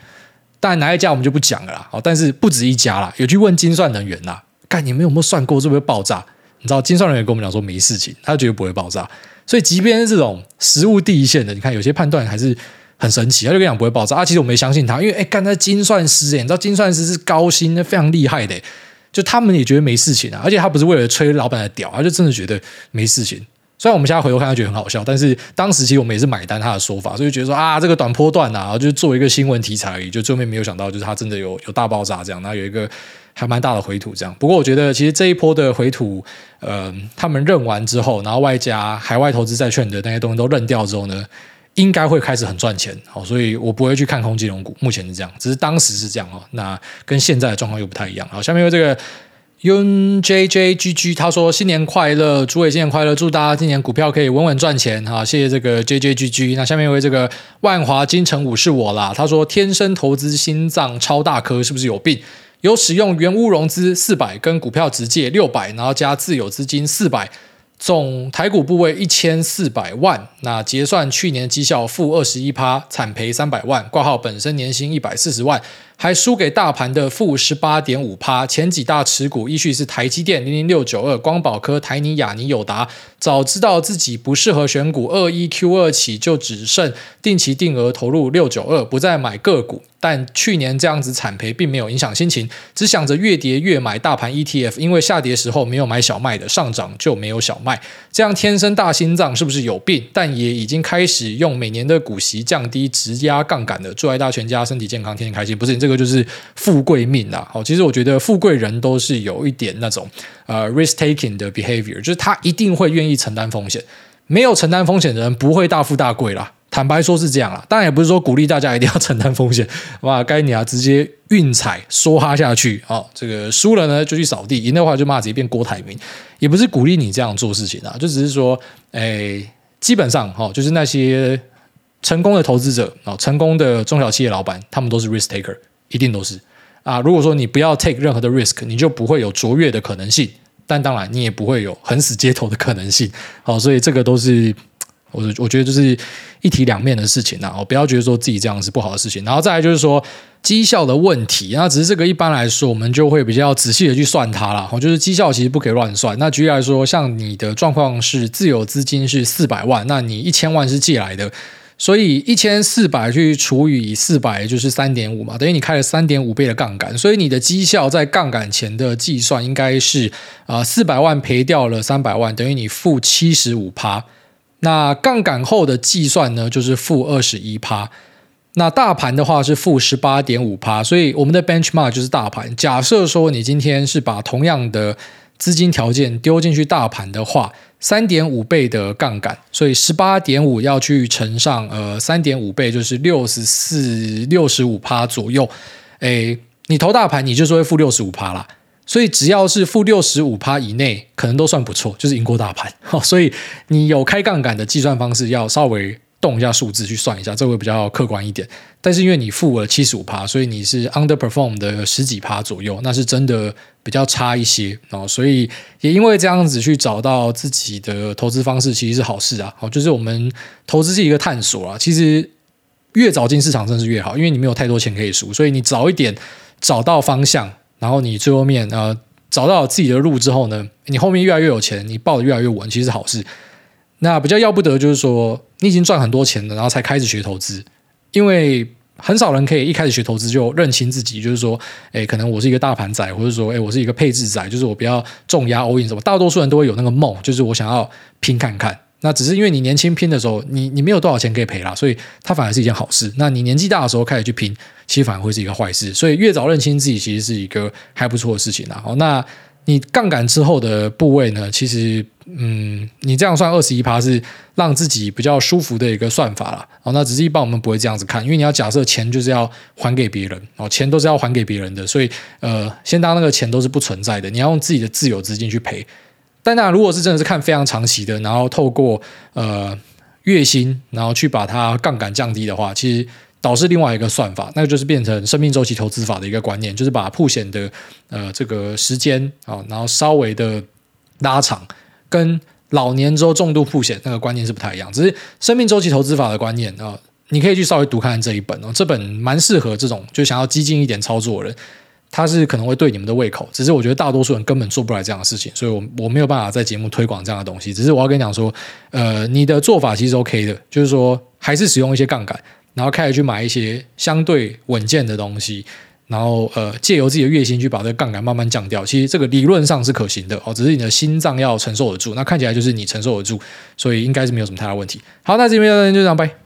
但哪一家我们就不讲了啦。但是不止一家啦，有去问精算人员啦。干，你们有没有算过会不会爆炸？你知道，精算人员跟我们讲说没事情，他绝对不会爆炸。所以，即便是这种实务第一线的，你看有些判断还是很神奇，他就跟你讲不会爆炸啊。其实我没相信他，因为哎，干那精算师诶，你知道精算师是高薪，的非常厉害的，就他们也觉得没事情啊。而且他不是为了吹老板的屌，他就真的觉得没事情。虽然我们现在回头看，他觉得很好笑，但是当时其实我们也是买单他的说法，所以觉得说啊，这个短波段啊，就是做一个新闻题材而已，就最后面没有想到，就是他真的有有大爆炸这样，然后有一个还蛮大的回吐这样。不过我觉得其实这一波的回吐，呃，他们认完之后，然后外加海外投资债券的那些东西都认掉之后呢，应该会开始很赚钱。好，所以我不会去看空金融股，目前是这样，只是当时是这样哦。那跟现在的状况又不太一样。好，下面有这个。Yun J J G G，他说新年快乐，诸位新年快乐，祝大家今年股票可以稳稳赚钱哈，谢谢这个 J J G G。那下面一位这个万华金城武是我啦，他说天生投资心脏超大颗，是不是有病？有使用原屋融资四百，跟股票直借六百，然后加自有资金四百。总台股部位一千四百万，那结算去年绩效负二十一趴，产赔三百万。挂号本身年薪一百四十万，还输给大盘的负十八点五趴。前几大持股依序是台积电零零六九二、光宝科、台泥、亚泥、友达。早知道自己不适合选股，二一 Q 二起就只剩定期定额投入六九二，不再买个股。但去年这样子惨赔，并没有影响心情，只想着越跌越买大盘 ETF，因为下跌时候没有买小麦的，上涨就没有小麦，这样天生大心脏是不是有病？但也已经开始用每年的股息降低质压杠杆了。祝爱大全家身体健康，天天开心。不是你这就是富贵命啦！好，其实我觉得富贵人都是有一点那种呃 risk taking 的 behavior，就是他一定会愿意承担风险，没有承担风险的人不会大富大贵啦。坦白说是这样啦，当然也不是说鼓励大家一定要承担风险，哇，该你啊，直接运彩梭哈下去啊、哦！这个输了呢就去扫地，赢的话就骂自己变郭台铭，也不是鼓励你这样做事情啊，就只是说，哎，基本上哈、哦，就是那些成功的投资者啊、成功的中小企业老板，他们都是 risk taker，一定都是啊。如果说你不要 take 任何的 risk，你就不会有卓越的可能性，但当然你也不会有横死街头的可能性。好、所以这个都是。我我觉得就是一体两面的事情呐，我不要觉得说自己这样是不好的事情。然后再来就是说绩效的问题，那只是这个一般来说我们就会比较仔细的去算它啦。就是绩效其实不可以乱算。那举例来说，像你的状况是自有资金是四百万，那你一千万是借来的，所以一千四百去除以四百就是三点五嘛，等于你开了三点五倍的杠杆，所以你的绩效在杠杆前的计算应该是啊四百万赔掉了三百万，等于你负七十五趴。那杠杆后的计算呢，就是负二十一趴。那大盘的话是负十八点五趴，所以我们的 benchmark 就是大盘。假设说你今天是把同样的资金条件丢进去大盘的话，三点五倍的杠杆，所以十八点五要去乘上呃三点五倍，就是六十四六十五趴左右。诶，你投大盘，你就是会负六十五趴啦。所以只要是负六十五趴以内，可能都算不错，就是赢过大盘。所以你有开杠杆的计算方式，要稍微动一下数字去算一下，这会比较客观一点。但是因为你负了七十五趴，所以你是 underperform 的十几趴左右，那是真的比较差一些。所以也因为这样子去找到自己的投资方式，其实是好事啊。好就是我们投资是一个探索啊。其实越早进市场，真是越好，因为你没有太多钱可以输，所以你早一点找到方向。然后你最后面呃找到自己的路之后呢，你后面越来越有钱，你抱的越来越稳，其实是好事。那比较要不得就是说，你已经赚很多钱了，然后才开始学投资，因为很少人可以一开始学投资就认清自己，就是说，哎，可能我是一个大盘仔，或者说，哎，我是一个配置仔，就是我不要重压 all in 什么。大多数人都会有那个梦，就是我想要拼看看。那只是因为你年轻拼的时候，你你没有多少钱可以赔啦，所以它反而是一件好事。那你年纪大的时候开始去拼，其实反而会是一个坏事。所以越早认清自己，其实是一个还不错的事情啦。好，那你杠杆之后的部位呢？其实，嗯，你这样算二十一趴是让自己比较舒服的一个算法啦。哦，那只是一般我们不会这样子看，因为你要假设钱就是要还给别人哦，钱都是要还给别人的，所以呃，先当那个钱都是不存在的，你要用自己的自有资金去赔。但那如果是真的是看非常长期的，然后透过呃月薪，然后去把它杠杆降低的话，其实导致另外一个算法，那个就是变成生命周期投资法的一个观念，就是把曝险的呃这个时间啊，然后稍微的拉长，跟老年之后重度曝险那个观念是不太一样。只是生命周期投资法的观念啊，你可以去稍微读看这一本哦，这本蛮适合这种就想要激进一点操作的人。他是可能会对你们的胃口，只是我觉得大多数人根本做不来这样的事情，所以我我没有办法在节目推广这样的东西。只是我要跟你讲说，呃，你的做法其实 OK 的，就是说还是使用一些杠杆，然后开始去买一些相对稳健的东西，然后呃借由自己的月薪去把这个杠杆慢慢降掉。其实这个理论上是可行的哦，只是你的心脏要承受得住。那看起来就是你承受得住，所以应该是没有什么太大问题。好，那这边就这样，拜。